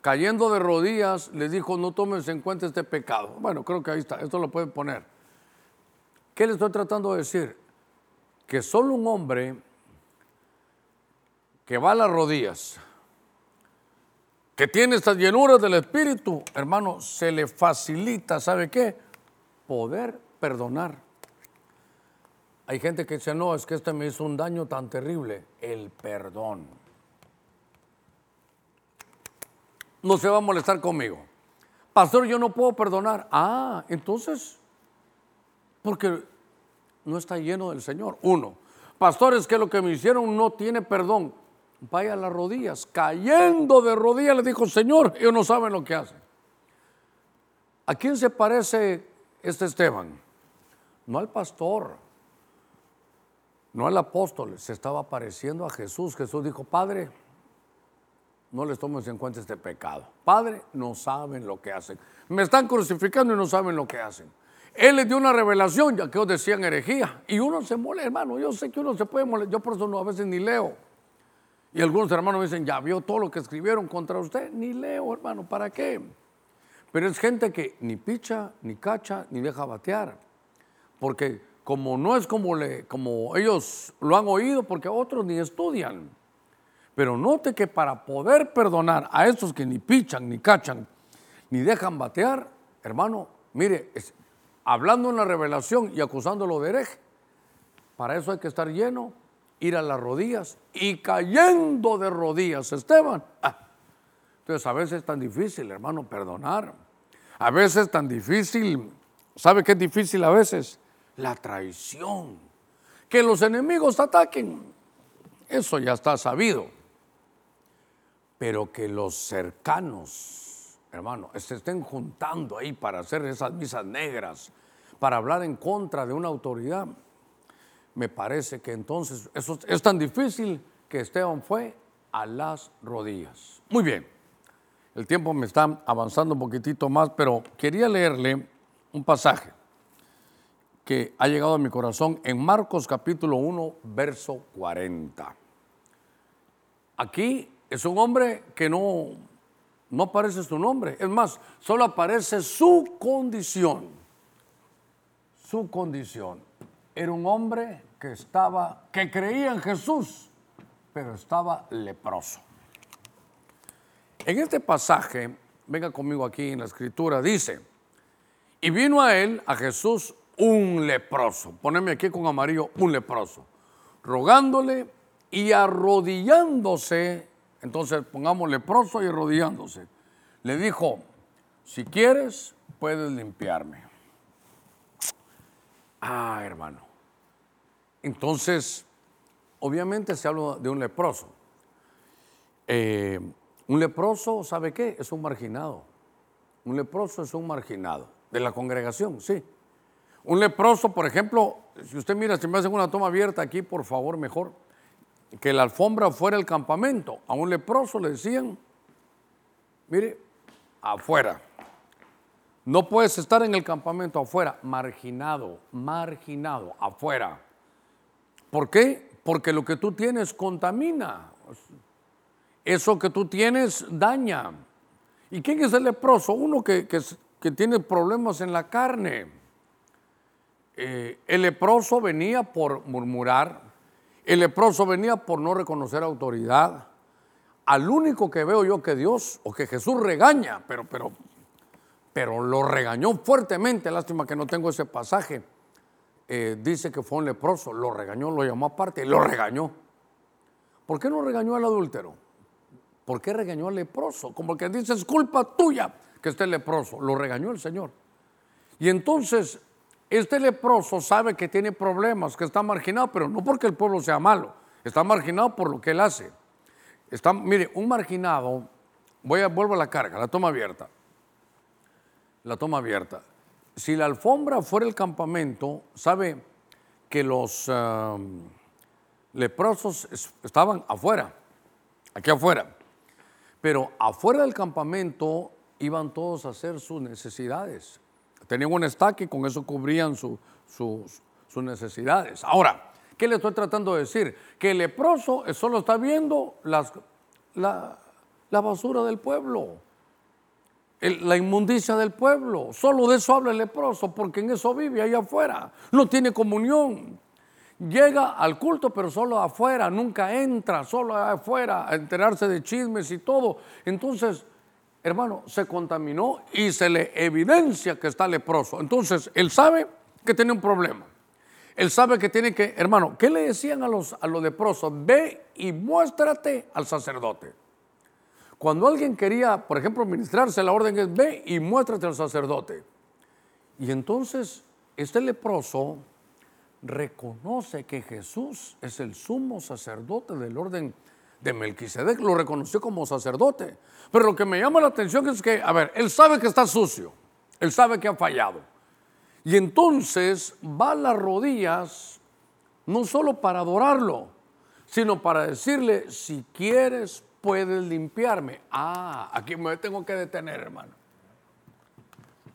cayendo de rodillas, le dijo, no tomes en cuenta este pecado. Bueno, creo que ahí está, esto lo pueden poner. ¿Qué le estoy tratando de decir? Que solo un hombre que va a las rodillas, que tiene estas llenuras del Espíritu, hermano, se le facilita, ¿sabe qué? Poder perdonar. Hay gente que dice, no, es que este me hizo un daño tan terrible. El perdón. No se va a molestar conmigo. Pastor, yo no puedo perdonar. Ah, entonces, porque no está lleno del Señor. Uno, pastor, es que lo que me hicieron no tiene perdón. Vaya a las rodillas, cayendo de rodillas, le dijo, Señor, ellos no saben lo que hacen. ¿A quién se parece este Esteban? No al pastor no al apóstol, se estaba pareciendo a Jesús. Jesús dijo, Padre, no les tomes en cuenta este pecado. Padre, no saben lo que hacen. Me están crucificando y no saben lo que hacen. Él les dio una revelación, ya que os decían herejía. Y uno se molesta, hermano. Yo sé que uno se puede molestar. Yo por eso no, a veces ni leo. Y algunos hermanos me dicen, ya vio todo lo que escribieron contra usted. Ni leo, hermano, ¿para qué? Pero es gente que ni picha, ni cacha, ni deja batear. Porque como no es como, le, como ellos lo han oído, porque otros ni estudian. Pero note que para poder perdonar a estos que ni pichan, ni cachan, ni dejan batear, hermano, mire, hablando en la revelación y acusándolo de hereje, para eso hay que estar lleno, ir a las rodillas y cayendo de rodillas, Esteban. Ah, entonces a veces es tan difícil, hermano, perdonar. A veces es tan difícil, ¿sabe qué es difícil a veces? La traición. Que los enemigos ataquen, eso ya está sabido pero que los cercanos, hermano, se estén juntando ahí para hacer esas misas negras, para hablar en contra de una autoridad, me parece que entonces eso es tan difícil que Esteban fue a las rodillas. Muy bien, el tiempo me está avanzando un poquitito más, pero quería leerle un pasaje que ha llegado a mi corazón en Marcos capítulo 1, verso 40. Aquí es un hombre que no, no aparece su nombre. Es más, solo aparece su condición. Su condición. Era un hombre que estaba, que creía en Jesús, pero estaba leproso. En este pasaje, venga conmigo aquí en la escritura, dice, y vino a él, a Jesús, un leproso. Poneme aquí con amarillo, un leproso, rogándole y arrodillándose entonces pongamos leproso y arrodillándose. Le dijo, si quieres, puedes limpiarme. Ah, hermano. Entonces, obviamente se habla de un leproso. Eh, un leproso, ¿sabe qué? Es un marginado. Un leproso es un marginado de la congregación, sí. Un leproso, por ejemplo, si usted mira, si me hacen una toma abierta aquí, por favor, mejor que la alfombra fuera el campamento. A un leproso le decían, mire, afuera. No puedes estar en el campamento afuera, marginado, marginado, afuera. ¿Por qué? Porque lo que tú tienes contamina. Eso que tú tienes daña. ¿Y quién es el leproso? Uno que, que, tiene problemas en la carne. Eh, el leproso venía por murmurar, el leproso venía por no reconocer autoridad. Al único que veo yo que Dios o que Jesús regaña, pero, pero, pero lo regañó fuertemente. Lástima que no tengo ese pasaje. Eh, dice que fue un leproso, lo regañó, lo llamó aparte lo regañó. ¿Por qué no regañó al adúltero? ¿Por qué regañó al leproso? Como que dice, es culpa tuya que esté leproso. Lo regañó el Señor. Y entonces este leproso sabe que tiene problemas, que está marginado, pero no porque el pueblo sea malo, está marginado por lo que él hace. Está, mire, un marginado, voy a, vuelvo a la carga, la toma abierta. La toma abierta. Si la alfombra fuera el campamento, sabe que los um, leprosos estaban afuera, aquí afuera. Pero afuera del campamento iban todos a hacer sus necesidades. Tenían un estaque y con eso cubrían sus necesidades. Ahora, ¿qué le estoy tratando de decir? Que el leproso solo está viendo las, la, basura del pueblo, la inmundicia del pueblo. Solo de eso habla el leproso, porque en eso vive allá afuera. No tiene comunión. Llega al culto, pero solo afuera, nunca entra, solo afuera, a enterarse de chismes y todo. Entonces, hermano, se contaminó y se le evidencia que está leproso. Entonces, él sabe que tiene un problema. Él sabe que tiene que, hermano, ¿qué le decían a los, a los leprosos? Ve y muéstrate al sacerdote. Cuando alguien quería, por ejemplo, ministrarse, la orden es ve y muéstrate al sacerdote. Y entonces, este leproso reconoce que Jesús es el sumo sacerdote del orden de Melquisedec, lo reconoció como sacerdote. Pero lo que me llama la atención es que, a ver, él sabe que está sucio, él sabe que ha fallado. Y entonces va a las rodillas, no solo para adorarlo, sino para decirle, si quieres, puedes limpiarme. Ah, aquí me tengo que detener, hermano.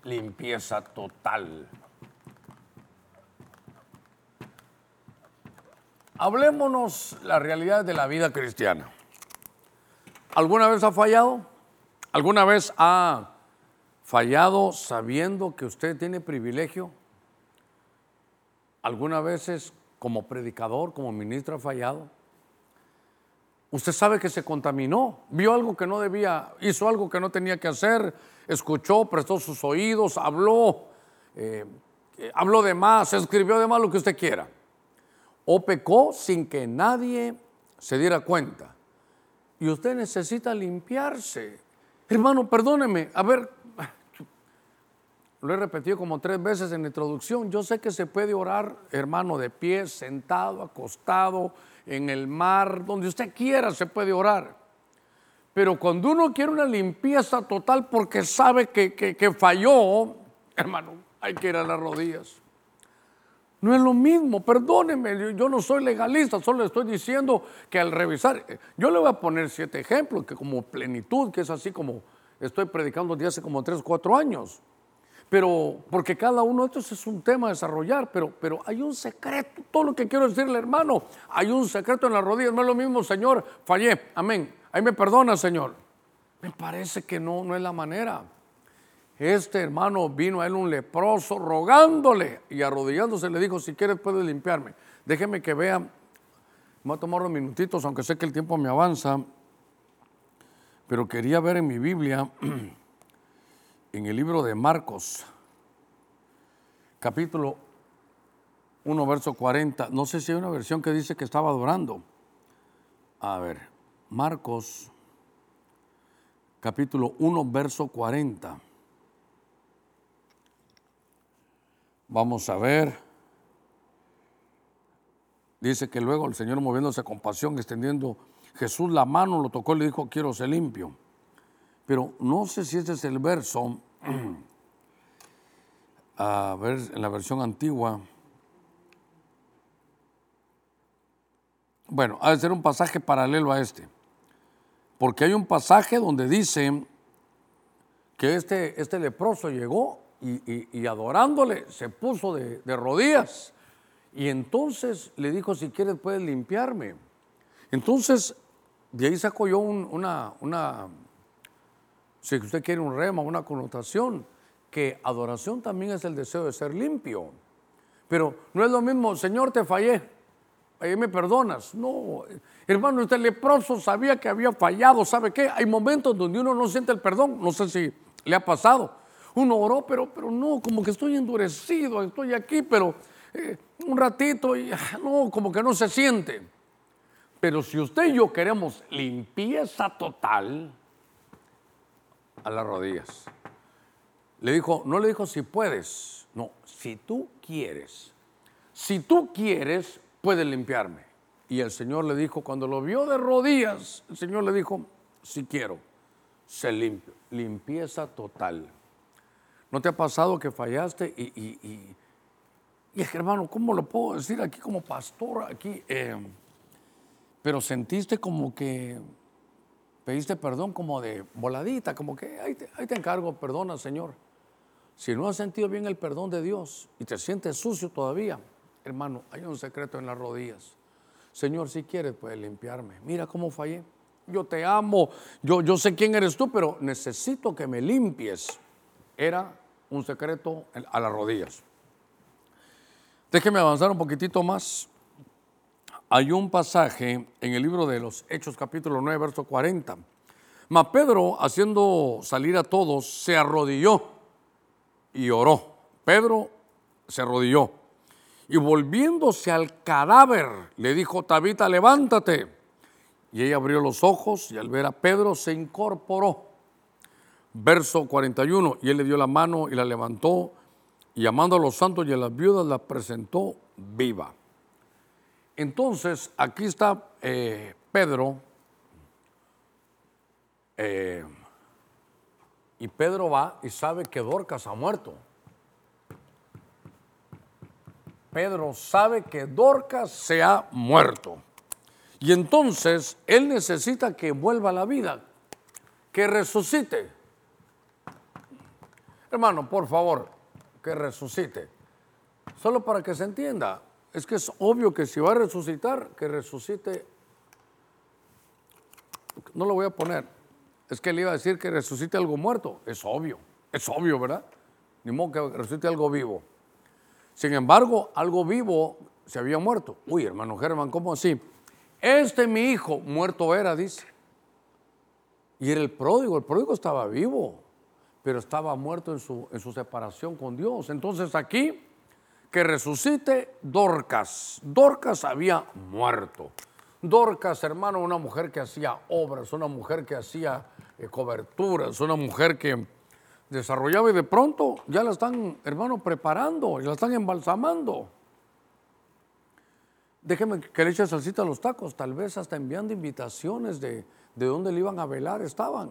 Limpieza total. Hablémonos la realidad de la vida cristiana. ¿Alguna vez ha fallado? ¿Alguna vez ha fallado sabiendo que usted tiene privilegio? ¿Alguna vez como predicador, como ministro ha fallado? Usted sabe que se contaminó, vio algo que no debía, hizo algo que no tenía que hacer, escuchó, prestó sus oídos, habló, eh, habló de más, escribió de más lo que usted quiera. O pecó sin que nadie se diera cuenta. Y usted necesita limpiarse. Hermano, perdóneme, a ver, lo he repetido como tres veces en la introducción, yo sé que se puede orar, hermano, de pie, sentado, acostado, en el mar, donde usted quiera se puede orar. Pero cuando uno quiere una limpieza total porque sabe que, que falló, hermano, hay que ir a las rodillas. No es lo mismo, perdóneme, yo no soy legalista, solo estoy diciendo que al revisar, yo le voy a poner siete ejemplos, que como plenitud, que es así como estoy predicando desde hace como tres o cuatro años. Pero, porque cada uno de estos es un tema a desarrollar, pero, pero hay un secreto, todo lo que quiero decirle, hermano, hay un secreto en las rodillas, no es lo mismo, Señor, fallé, amén, ahí me perdona, Señor. Me parece que no, no es la manera. Este hermano vino a él un leproso rogándole y arrodillándose le dijo, si quieres puedes limpiarme. Déjeme que vea, me voy a tomar unos minutitos, aunque sé que el tiempo me avanza, pero quería ver en mi Biblia, en el libro de Marcos, capítulo 1, verso 40. No sé si hay una versión que dice que estaba adorando. A ver, Marcos, capítulo 1, verso 40. Vamos a ver. Dice que luego el Señor moviéndose con pasión, extendiendo Jesús la mano, lo tocó y le dijo, quiero ser limpio. Pero no sé si este es el verso, a ver, en la versión antigua. Bueno, ha de ser un pasaje paralelo a este. Porque hay un pasaje donde dice que este, este leproso llegó y, adorándole se puso de, rodillas. Y entonces le dijo, si quieres puedes limpiarme. Entonces, de ahí sacó yo una, una, si usted quiere un rema, una connotación, que adoración también es el deseo de ser limpio. Pero no es lo mismo, Señor, te fallé, ahí me perdonas. No, hermano, usted leproso sabía que había fallado, ¿sabe qué? Hay momentos donde uno no siente el perdón, no sé si le ha pasado uno oró, pero, pero no, como que estoy endurecido, estoy aquí, pero eh, un ratito y ah, no, como que no se siente. Pero si usted y yo queremos limpieza total, a las rodillas. Le dijo, no le dijo si puedes, no, si tú quieres. Si tú quieres, puedes limpiarme. Y el Señor le dijo, cuando lo vio de rodillas, el Señor le dijo, si quiero, se limpio, limpieza total. ¿No te ha pasado que fallaste y, y, y, es que hermano, ¿cómo lo puedo decir aquí como pastor? Aquí, eh, pero sentiste como que pediste perdón como de voladita, como que ahí te, ahí te encargo, perdona Señor. Si no has sentido bien el perdón de Dios y te sientes sucio todavía, hermano, hay un secreto en las rodillas. Señor, si quieres, puedes limpiarme. Mira cómo fallé. Yo te amo, yo, yo sé quién eres tú, pero necesito que me limpies. Era un secreto a las rodillas. Déjeme avanzar un poquitito más. Hay un pasaje en el libro de los Hechos capítulo 9, verso 40. Mas Pedro, haciendo salir a todos, se arrodilló y oró. Pedro se arrodilló y volviéndose al cadáver, le dijo, Tabita, levántate. Y ella abrió los ojos y al ver a Pedro se incorporó verso 41, y él le dio la mano y la levantó, y llamando a los santos y a las viudas la presentó viva. Entonces, aquí está eh, Pedro, eh, y Pedro va y sabe que Dorcas ha muerto. Pedro sabe que Dorcas se ha muerto. Y entonces él necesita que vuelva a la vida, que resucite. Hermano, por favor, que resucite. Solo para que se entienda. Es que es obvio que si va a resucitar, que resucite. No lo voy a poner. Es que él iba a decir que resucite algo muerto. Es obvio. Es obvio, ¿verdad? Ni modo que resucite algo vivo. Sin embargo, algo vivo se había muerto. Uy, hermano Germán, ¿cómo así? este mi hijo muerto era, dice. Y era el pródigo, el pródigo estaba vivo, pero estaba muerto en su, en su separación con Dios. Entonces aquí, que resucite Dorcas. Dorcas había muerto. Dorcas, hermano, una mujer que hacía obras, una mujer que hacía eh, coberturas, una mujer que desarrollaba y de pronto ya la están, hermano, preparando y la están embalsamando. Déjeme que le eche salsita a los tacos, tal vez hasta enviando invitaciones de, de dónde le iban a velar estaban.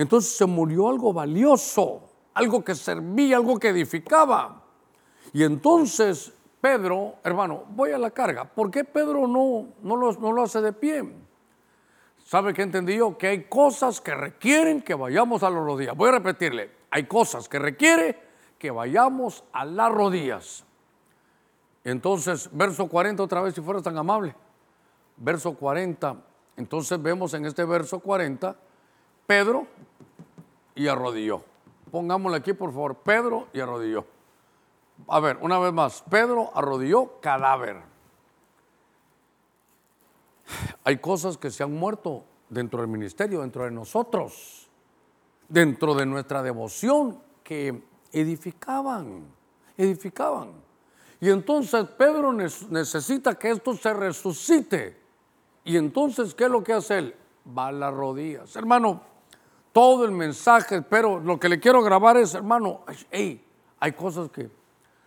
Entonces se murió algo valioso, algo que servía, algo que edificaba. Y entonces Pedro, hermano, voy a la carga. ¿Por qué Pedro no, no, lo, hace de pie? ¿Sabe qué entendí yo? Que hay cosas que requieren que vayamos a las rodillas. Voy a repetirle, hay cosas que requiere que vayamos a las rodillas. Entonces, verso 40 otra vez, si fuera tan amable. Verso 40. Entonces vemos en este verso 40, Pedro y arrodilló. Pongámosle aquí, por favor, Pedro y arrodilló. A ver, una vez más, Pedro arrodilló cadáver hay cosas que se han muerto dentro del ministerio, dentro de nosotros, dentro de nuestra devoción, que edificaban, edificaban. Y entonces Pedro necesita que esto se resucite. Y entonces, ¿qué es lo que hace él? Va a las rodillas. Hermano, todo el mensaje, pero lo que le quiero grabar es, hermano, hey, hay cosas que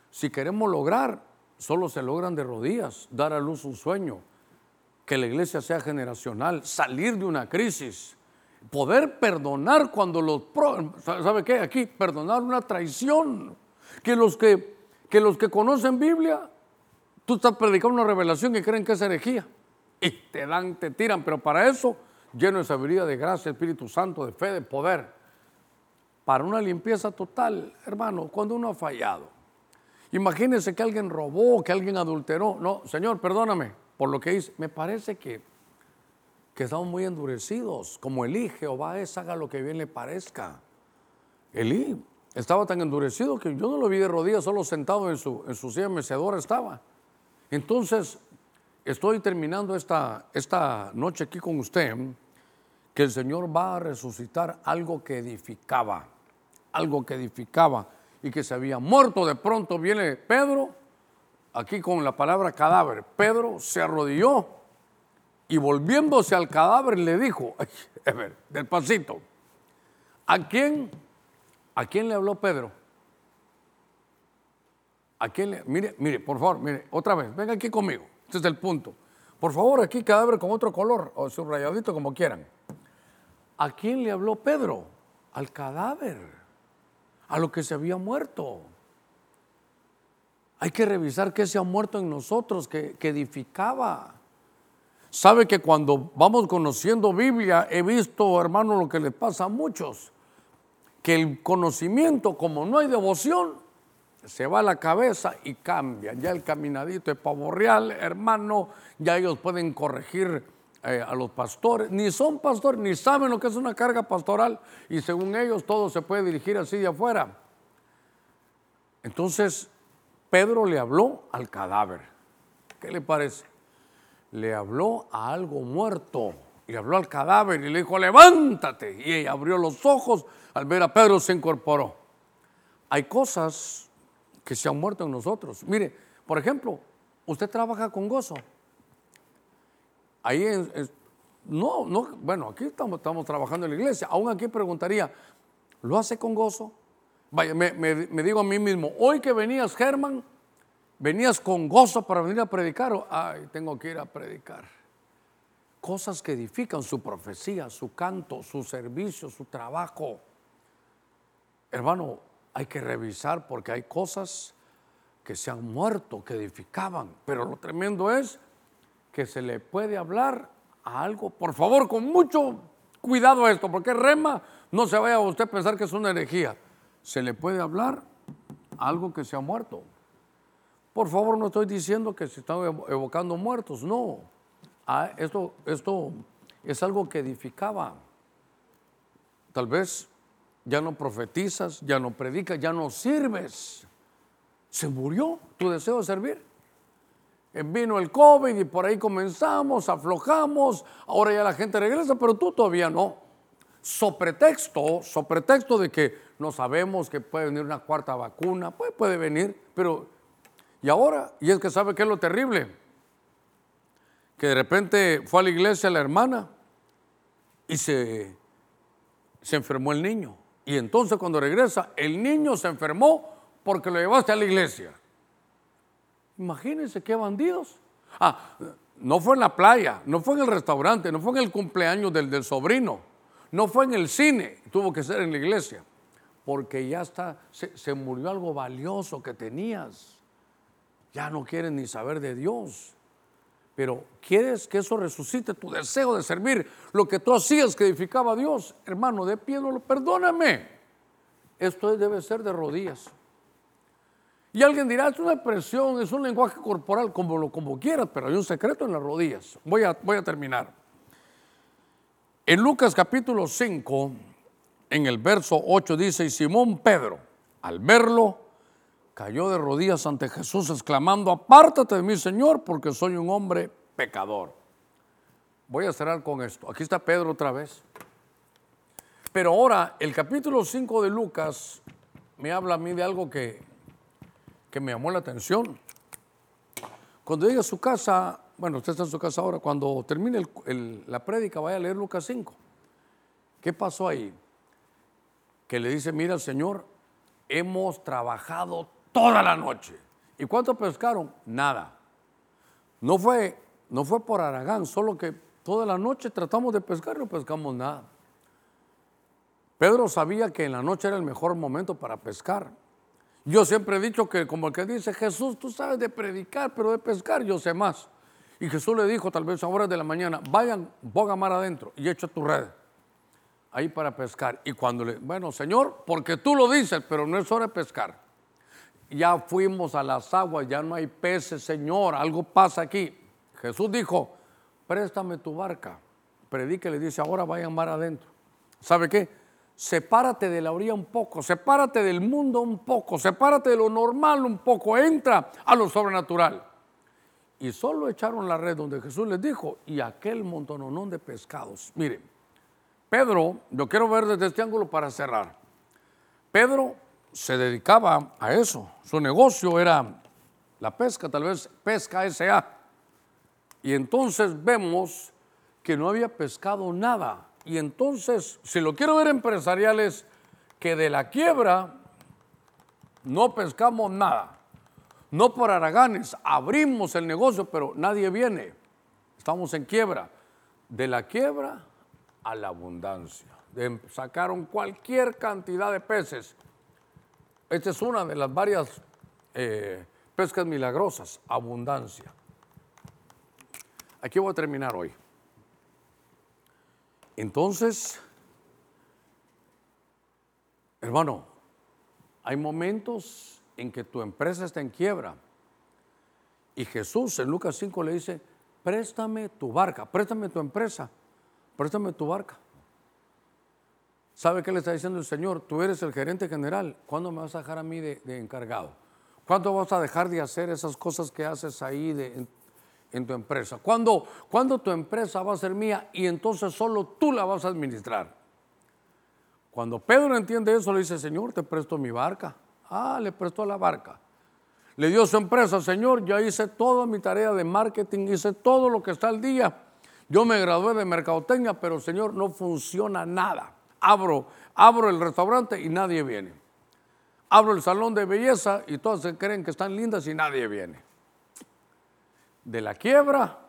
si queremos lograr, solo se logran de rodillas, dar a luz un sueño, que la iglesia sea generacional, salir de una crisis, poder perdonar cuando los... ¿Sabe qué? Aquí, perdonar una traición. Que los que, que los que conocen Biblia, tú estás predicando una revelación y creen que es herejía. Y te dan, te tiran, pero para eso, lleno de sabiduría, de gracia, Espíritu Santo, de fe, de poder. Para una limpieza total, hermano, cuando uno ha fallado. Imagínense que alguien robó, que alguien adulteró. No, Señor, perdóname por lo que dice, me parece que, que estamos muy endurecidos, como Elí, Jehová es, haga lo que bien le parezca. Elí estaba tan endurecido que yo no lo vi de rodillas, solo sentado en su, en su silla mecedora estaba. Entonces, estoy terminando esta, esta noche aquí con usted, que el Señor va a resucitar algo que edificaba, algo que edificaba y que se había muerto. De pronto viene Pedro aquí con la palabra cadáver, Pedro se arrodilló y volviéndose al cadáver le dijo, a ver, del pasito, ¿a quién, ¿a quién le habló Pedro? ¿A quién le, mire, mire, por favor, mire, otra vez, venga aquí conmigo, este es el punto. Por favor, aquí cadáver con otro color o subrayadito como quieran. ¿A quién le habló Pedro? Al cadáver, a lo que se había muerto. Hay que revisar qué se ha muerto en nosotros, que, edificaba. Sabe que cuando vamos conociendo Biblia, he visto, hermano, lo que le pasa a muchos, que el conocimiento, como no hay devoción, se va a la cabeza y cambia. Ya el caminadito es pavo real, hermano, ya ellos pueden corregir eh, a los pastores, ni son pastores, ni saben lo que es una carga pastoral, y según ellos todo se puede dirigir así de afuera. Entonces, Pedro le habló al cadáver. ¿Qué le parece? Le habló a algo muerto. Y habló al cadáver y le dijo, levántate. Y ella abrió los ojos. Al ver a Pedro se incorporó. Hay cosas que se han muerto en nosotros. Mire, por ejemplo, usted trabaja con gozo. Ahí no, no, bueno, aquí estamos, trabajando en la iglesia. Aún aquí preguntaría, ¿lo hace con gozo? Vaya, me, digo a mí mismo, hoy que venías, Germán, venías con gozo para venir a predicar. Ay, tengo que ir a predicar. Cosas que edifican su profecía, su canto, su servicio, su trabajo. Hermano, hay que revisar porque hay cosas que se han muerto, que edificaban. Pero lo tremendo es que se le puede hablar a algo, por favor, con mucho cuidado esto, porque rema, no se vaya a usted a pensar que es una herejía se le puede hablar algo que se ha muerto. Por favor, no estoy diciendo que se están evocando muertos, no. Ah, esto, esto es algo que edificaba. Tal vez ya no profetizas, ya no predicas, ya no sirves. Se murió tu deseo de servir. Eh, vino el COVID y por ahí comenzamos, aflojamos, ahora ya la gente regresa, pero tú todavía no. So pretexto, so pretexto de que no sabemos que puede venir una cuarta vacuna, pues puede venir, pero y ahora, y es que sabe qué es lo terrible, que de repente fue a la iglesia la hermana y se, se enfermó el niño. Y entonces cuando regresa, el niño se enfermó porque lo llevaste a la iglesia. Imagínense qué bandidos. Ah, no fue en la playa, no fue en el restaurante, no fue en el cumpleaños del, sobrino, no fue en el cine, tuvo que ser en la iglesia, porque ya está, se, se murió algo valioso que tenías. Ya no quieren ni saber de Dios. Pero quieres que eso resucite tu deseo de servir lo que tú hacías que edificaba a Dios. Hermano, de pie, no perdóname. Esto debe ser de rodillas. Y alguien dirá, es una expresión, es un lenguaje corporal, como lo como quieras, pero hay un secreto en las rodillas. Voy a, voy a terminar. En Lucas capítulo 5, en el verso 8 dice, y Simón Pedro, al verlo, cayó de rodillas ante Jesús, exclamando, apártate de mí, Señor, porque soy un hombre pecador. Voy a cerrar con esto. Aquí está Pedro otra vez. Pero ahora, el capítulo 5 de Lucas me habla a mí de algo que que me llamó la atención. Cuando llegue a su casa, bueno, usted está en su casa ahora, cuando termine la prédica, vaya a leer Lucas 5. ¿Qué pasó ahí? Que le dice, mira, Señor, hemos trabajado toda la noche. ¿Y cuánto pescaron? Nada. No fue, no fue por Aragán, solo que toda la noche tratamos de pescar y no pescamos nada. Pedro sabía que en la noche era el mejor momento para pescar. Yo siempre he dicho que como el que dice, Jesús, tú sabes de predicar, pero de pescar yo sé más. Y Jesús le dijo, tal vez a horas de la mañana, vayan, boga mar adentro y echa tu red ahí para pescar. Y cuando le, bueno, Señor, porque tú lo dices, pero no es hora de pescar. Ya fuimos a las aguas, ya no hay peces, Señor, algo pasa aquí. Jesús dijo, préstame tu barca. Predique, le dice, ahora vayan mar adentro. ¿Sabe qué? Sepárate de la orilla un poco, sepárate del mundo un poco, sepárate de lo normal un poco, entra a lo sobrenatural. Y solo echaron la red donde Jesús les dijo y aquel montononón de pescados. Miren, Pedro, yo quiero ver desde este ángulo para cerrar. Pedro se dedicaba a eso, su negocio era la pesca, tal vez pesca SA. Y entonces vemos que no había pescado nada y entonces, si lo quiero ver empresarial es que de la quiebra no pescamos nada. No por haraganes, abrimos el negocio, pero nadie viene. Estamos en quiebra. De la quiebra a la abundancia. sacaron cualquier cantidad de peces. Esta es una de las varias eh, pescas milagrosas, abundancia. Aquí voy a terminar hoy. Entonces, hermano, hay momentos en que tu empresa está en quiebra. Y Jesús en Lucas 5 le dice, préstame tu barca, préstame tu empresa, préstame tu barca. ¿Sabe qué le está diciendo el Señor? Tú eres el gerente general, ¿cuándo me vas a dejar a mí de, encargado? ¿Cuándo vas a dejar de hacer esas cosas que haces ahí de, en tu empresa? ¿Cuándo, tu empresa va a ser mía y entonces solo tú la vas a administrar? Cuando Pedro entiende eso, le dice, Señor, te presto mi barca. Ah, le prestó la barca. Le dio su empresa, Señor, ya hice toda mi tarea de marketing, hice todo lo que está al día. Yo me gradué de mercadotecnia, pero Señor, no funciona nada. Abro, abro el restaurante y nadie viene. Abro el salón de belleza y todos se creen que están lindas y nadie viene de la quiebra,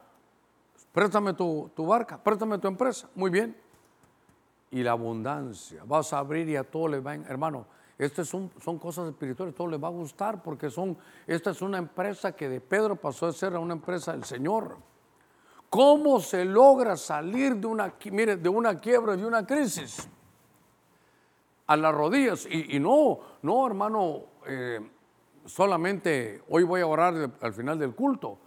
préstame tu, barca, préstame tu empresa, muy bien. Y la abundancia, vas a abrir y a todo le va, hermano, estas son, son cosas espirituales, todo le va a gustar porque son, esta es una empresa que de Pedro pasó a ser una empresa del Señor. ¿Cómo se logra salir de una, mire, de una quiebra, de una crisis? A las rodillas. Y, no, no, hermano, eh, solamente hoy voy a orar al final del culto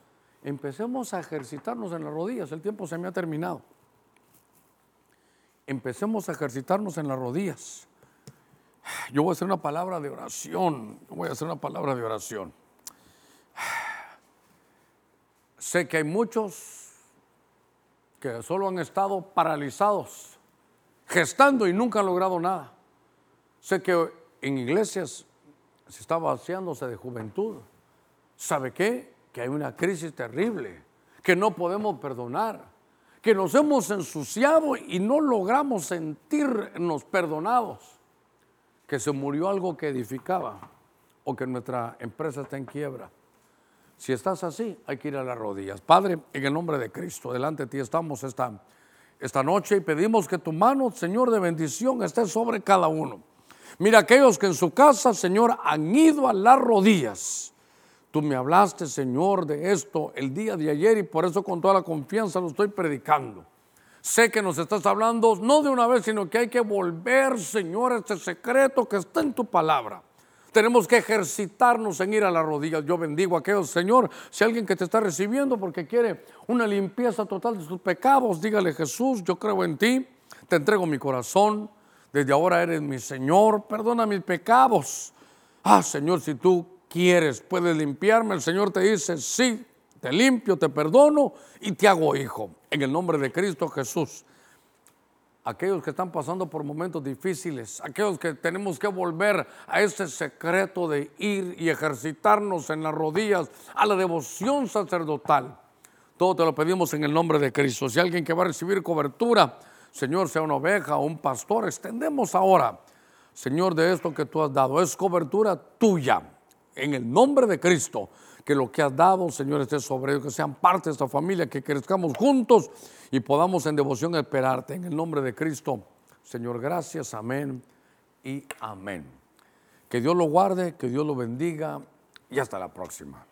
empecemos a ejercitarnos en las rodillas. El tiempo se me ha terminado. Empecemos a ejercitarnos en las rodillas. Yo voy a hacer una palabra de oración. Voy a hacer una palabra de oración. Sé que hay muchos que solo han estado paralizados, gestando y nunca han logrado nada. Sé que en iglesias se está vaciándose de juventud. ¿Sabe qué? Que hay una crisis terrible, que no podemos perdonar, que nos hemos ensuciado y no logramos sentirnos perdonados, que se murió algo que edificaba o que nuestra empresa está en quiebra. Si estás así, hay que ir a las rodillas. Padre, en el nombre de Cristo, delante de ti estamos esta, esta noche y pedimos que tu mano, Señor, de bendición esté sobre cada uno. Mira aquellos que en su casa, Señor, han ido a las rodillas. Tú me hablaste, Señor, de esto el día de ayer y por eso con toda la confianza lo estoy predicando. Sé que nos estás hablando no de una vez, sino que hay que volver, Señor, este secreto que está en tu palabra. Tenemos que ejercitarnos en ir a las rodillas. Yo bendigo a aquellos, Señor, si alguien que te está recibiendo porque quiere una limpieza total de sus pecados, dígale Jesús, yo creo en ti, te entrego mi corazón, desde ahora eres mi Señor, perdona mis pecados. Ah, Señor, si tú quieres, puedes limpiarme. El Señor te dice, sí, te limpio, te perdono y te hago hijo. En el nombre de Cristo Jesús aquellos que están pasando por momentos difíciles, aquellos que tenemos que volver a ese secreto de ir y ejercitarnos en las rodillas, a la devoción sacerdotal. Todo te lo pedimos en el nombre de Cristo. Si alguien que va a recibir cobertura, Señor, sea una oveja o un pastor, extendemos ahora, Señor, de esto que tú has dado. Es cobertura tuya, en el nombre de Cristo que lo que has dado, Señor, esté sobre ellos, que sean parte de esta familia, que crezcamos juntos y podamos en devoción esperarte. En el nombre de Cristo, Señor, gracias, amén y amén. Que Dios lo guarde, que Dios lo bendiga y hasta la próxima.